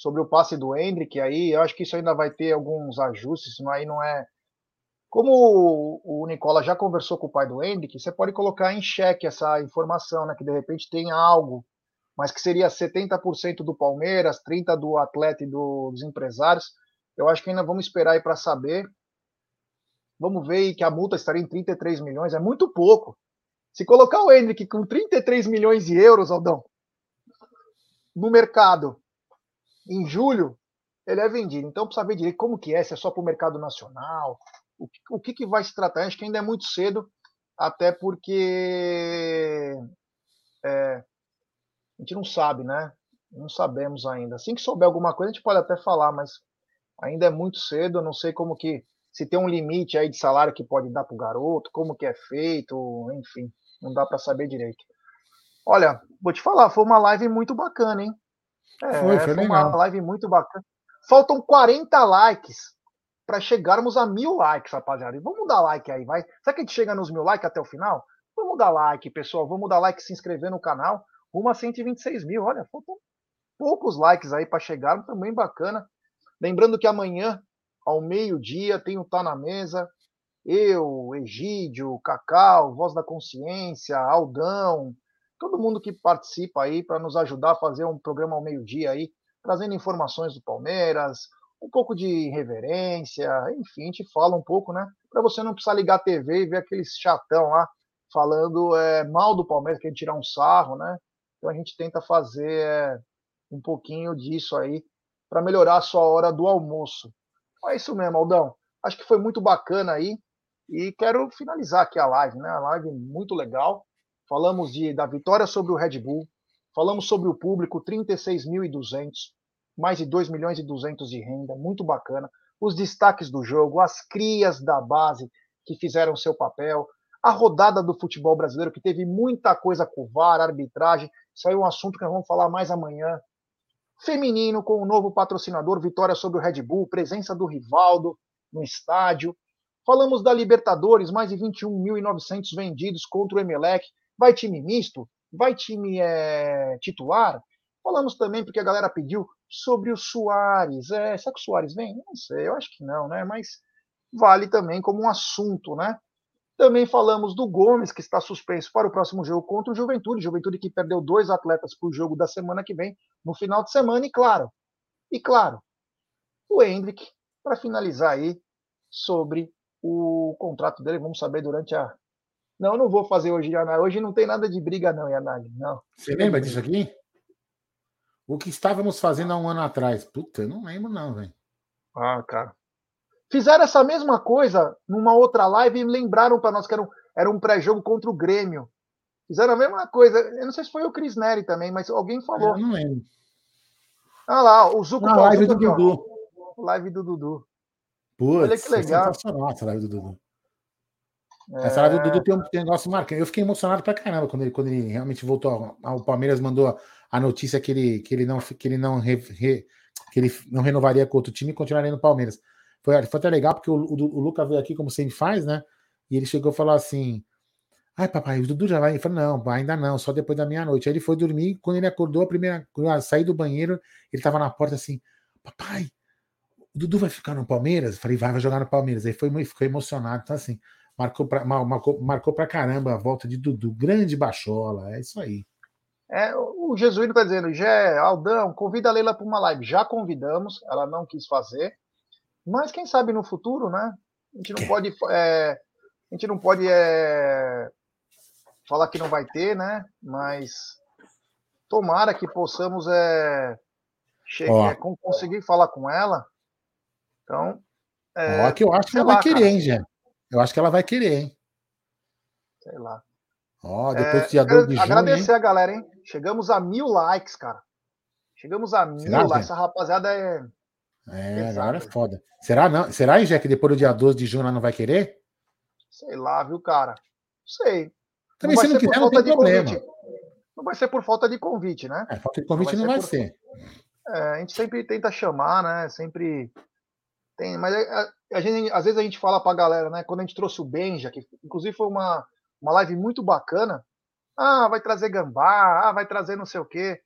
sobre o passe do Hendrick. Aí eu acho que isso ainda vai ter alguns ajustes, isso aí não é Como o Nicola já conversou com o pai do Hendrick, você pode colocar em xeque essa informação, né? Que de repente tem algo, mas que seria 70% do Palmeiras, 30% do atleta e do, dos empresários. Eu acho que ainda vamos esperar aí para saber. Vamos ver que a multa estaria em 33 milhões, é muito pouco. Se colocar o Hendrick com 33 milhões de euros, Aldão, no mercado em julho, ele é vendido. Então precisa ver direito como que é, se é só para o mercado nacional, o que, o que, que vai se tratar. Acho que ainda é muito cedo, até porque é, a gente não sabe, né? Não sabemos ainda. Assim que souber alguma coisa, a gente pode até falar, mas ainda é muito cedo. Não sei como que se tem um limite aí de salário que pode dar para o garoto, como que é feito, enfim, não dá para saber direito. Olha, vou te falar, foi uma live muito bacana, hein? É, foi, foi, foi uma live muito bacana. Faltam 40 likes para chegarmos a mil likes, rapaziada. E vamos dar like aí, vai. Será que a gente chega nos mil likes até o final? Vamos dar like, pessoal. Vamos dar like, se inscrever no canal. Rumo a 126 mil. Olha, faltam poucos likes aí para chegar. Também bacana. Lembrando que amanhã, ao meio-dia, tem o Tá na Mesa. Eu, Egídio, Cacau, Voz da Consciência, Aldão, todo mundo que participa aí para nos ajudar a fazer um programa ao meio-dia aí, trazendo informações do Palmeiras, um pouco de reverência, enfim, gente fala um pouco, né? Para você não precisar ligar a TV e ver aqueles chatão lá falando é, mal do Palmeiras, querendo tirar um sarro, né? Então a gente tenta fazer é, um pouquinho disso aí para melhorar a sua hora do almoço. Então é isso mesmo, Aldão. Acho que foi muito bacana aí e quero finalizar aqui a live, né? A live muito legal falamos de, da vitória sobre o Red Bull, falamos sobre o público, 36.200, mais de 2 milhões e 200 de renda, muito bacana. Os destaques do jogo, as crias da base que fizeram seu papel, a rodada do futebol brasileiro, que teve muita coisa com o VAR, arbitragem, isso aí é um assunto que nós vamos falar mais amanhã. Feminino, com o novo patrocinador, vitória sobre o Red Bull, presença do Rivaldo no estádio. Falamos da Libertadores, mais de 21.900 vendidos contra o Emelec, Vai time misto? Vai time é, titular? Falamos também, porque a galera pediu, sobre o Soares. É, será que o Soares vem? Não sei, eu acho que não, né? Mas vale também como um assunto, né? Também falamos do Gomes, que está suspenso para o próximo jogo contra o Juventude. Juventude que perdeu dois atletas para o jogo da semana que vem, no final de semana, e claro, e claro, o Hendrick, para finalizar aí sobre o contrato dele, vamos saber durante a não, não vou fazer hoje, Yanagi. Hoje não tem nada de briga, não, Yanagi. Não. Você lembra disso aqui? O que estávamos fazendo há um ano atrás? Puta, eu não lembro, não, velho. Ah, cara. Fizeram essa mesma coisa numa outra live e lembraram para nós que era um, era um pré-jogo contra o Grêmio. Fizeram a mesma coisa. Eu não sei se foi o Cris Neri também, mas alguém falou. Eu não lembro. Ah lá, o Zuco. A live do Dudu. Live do Dudu. Putz, Olha que legal. Sensacional essa live do Dudu. É... Do Dudu tem um, negócio marcante. Eu fiquei emocionado pra caramba quando ele, quando ele realmente voltou. O Palmeiras mandou a notícia que ele, que ele não, que ele não, re, re, que ele não renovaria com outro time e continuaria no Palmeiras. Foi, foi até legal, porque o, o, o Lucas veio aqui, como sempre faz, né? E ele chegou a falar assim: Ai, papai, o Dudu já vai. Ele falou: Não, ainda não, só depois da meia-noite. Aí ele foi dormir. Quando ele acordou, a primeira. Quando eu saí do banheiro, ele tava na porta assim: Papai, o Dudu vai ficar no Palmeiras? Eu falei: Vai, vai jogar no Palmeiras. Aí foi, ficou emocionado. Então, assim, Marcou pra, marcou, marcou pra caramba a volta de Dudu. Grande baixola, é isso aí. É, o Jesuíno está dizendo, Gé, Aldão, convida a Leila para uma live. Já convidamos, ela não quis fazer. Mas quem sabe no futuro, né? A gente não pode. É, a gente não pode é, falar que não vai ter, né? Mas tomara que possamos é, chegar, é, conseguir falar com ela. Então. É, Ó, que eu acho que ela vai querer, hein, Gé? Eu acho que ela vai querer, hein? Sei lá. Ó, oh, depois é, dia 2 de junho. Agradecer hein? a galera, hein? Chegamos a mil likes, cara. Chegamos a mil Será, likes. Essa rapaziada é. É, agora é foda. Será, não? Será, Jé, que depois do dia 12 de junho ela não vai querer? Sei lá, viu, cara? Sei. Também se não quiser, não tem problema. Convite. Não vai ser por falta de convite, né? É, falta de convite não vai, não ser. Vai ser. É, a gente sempre tenta chamar, né? Sempre tem, mas a, a gente, às vezes a gente fala pra galera, né? Quando a gente trouxe o Benja, que inclusive foi uma, uma live muito bacana. Ah, vai trazer Gambá, ah, vai trazer não sei o quê.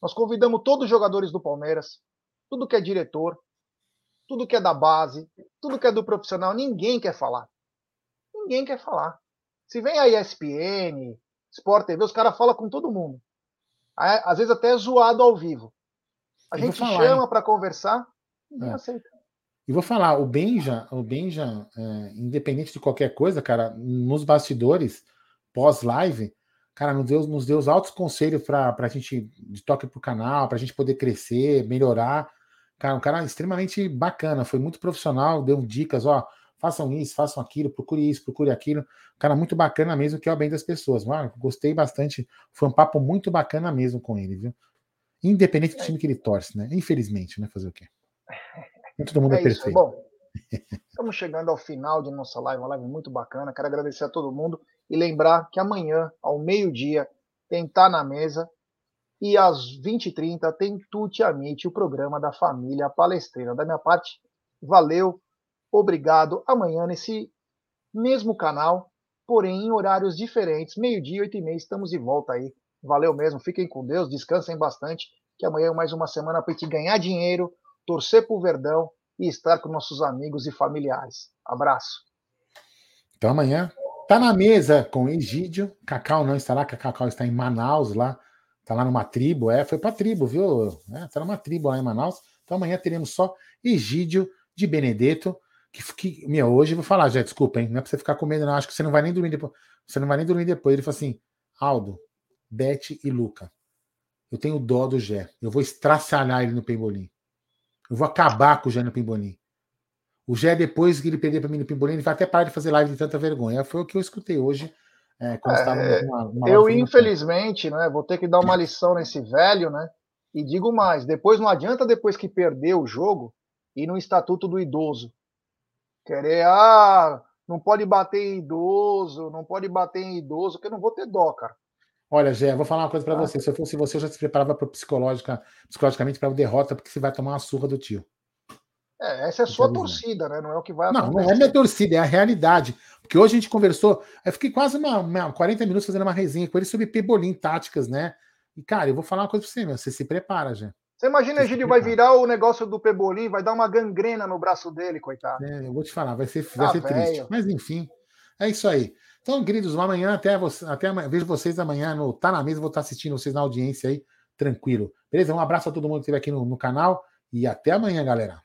Nós convidamos todos os jogadores do Palmeiras, tudo que é diretor. tudo que é da base, tudo que é do profissional, ninguém quer falar. Ninguém quer falar. Se vem a ESPN, Sport TV, os caras falam com todo mundo. Às vezes até é zoado ao vivo. A gente falar, chama para conversar, ninguém é. aceita. E vou falar, o Benja, o Benja, é, independente de qualquer coisa, cara, nos bastidores, pós-live, cara, nos deu, nos deu altos conselhos para a gente de toque pro canal, para a gente poder crescer, melhorar. Cara, um cara extremamente bacana, foi muito profissional, deu dicas, ó, façam isso, façam aquilo, procure isso, procure aquilo. Um cara muito bacana mesmo, que é o bem das pessoas. Mano, gostei bastante, foi um papo muito bacana mesmo com ele, viu? Independente do time que ele torce, né? Infelizmente, né? Fazer o quê? Nem todo mundo é, é perfeito. Isso. Bom, estamos chegando ao final de nossa live, uma live muito bacana. Quero agradecer a todo mundo e lembrar que amanhã, ao meio-dia, tem Tá na Mesa e às 20h30 tem Tuti Amite, o programa da família palestreira. Da minha parte, valeu, obrigado. Amanhã, nesse mesmo canal, porém em horários diferentes, meio-dia, 8h30, estamos de volta aí. Valeu mesmo, fiquem com Deus, descansem bastante, que amanhã é mais uma semana para a gente ganhar dinheiro, torcer para o Verdão e estar com nossos amigos e familiares. Abraço. Então amanhã tá na mesa com Egídio. Cacau não está lá, Cacau está em Manaus lá. Tá lá numa tribo, é, foi pra tribo, viu? É, tá numa tribo lá em Manaus. Então amanhã teremos só Egídio de Benedetto. Que, que meu, hoje eu vou falar, já, desculpa, hein? Não é pra você ficar com medo, não. Acho que você não vai nem dormir depois. Você não vai nem dormir depois. Ele falou assim: Aldo, Beth e Luca. Eu tenho dó do Gé. Eu vou estraçalhar ele no Pembolim. Eu vou acabar com o Gé no Pimbolim. O Gé, depois que ele perder para mim no Pimbolim, ele vai até parar de fazer live de tanta vergonha. Foi o que eu escutei hoje. É, é, eu, infelizmente, né, vou ter que dar uma lição nesse velho, né? E digo mais: depois não adianta, depois que perder o jogo, ir no estatuto do idoso. Querer, ah, não pode bater em idoso, não pode bater em idoso, que eu não vou ter dó, cara. Olha, Gé, vou falar uma coisa para você. Se eu fosse você, eu já se preparava para psicológica, psicologicamente para a derrota, porque você vai tomar uma surra do tio. É, essa é a sua torcida, né? Não é o que vai Não, acontecer. não é minha torcida, é a realidade. Porque hoje a gente conversou, eu fiquei quase uma, uma 40 minutos fazendo uma resenha com ele sobre pebolim, táticas, né? E, cara, eu vou falar uma coisa para você, meu. Você se prepara, Gé. Você imagina, você Egídio vai virar o negócio do pebolim, vai dar uma gangrena no braço dele, coitado. É, eu vou te falar, vai ser, vai ah, ser triste. Mas, enfim, é isso aí. Então, queridos, amanhã até, você, até amanhã, vejo vocês amanhã no Tá na Mesa, vou estar assistindo vocês na audiência aí, tranquilo. Beleza? Um abraço a todo mundo que esteve aqui no, no canal e até amanhã, galera.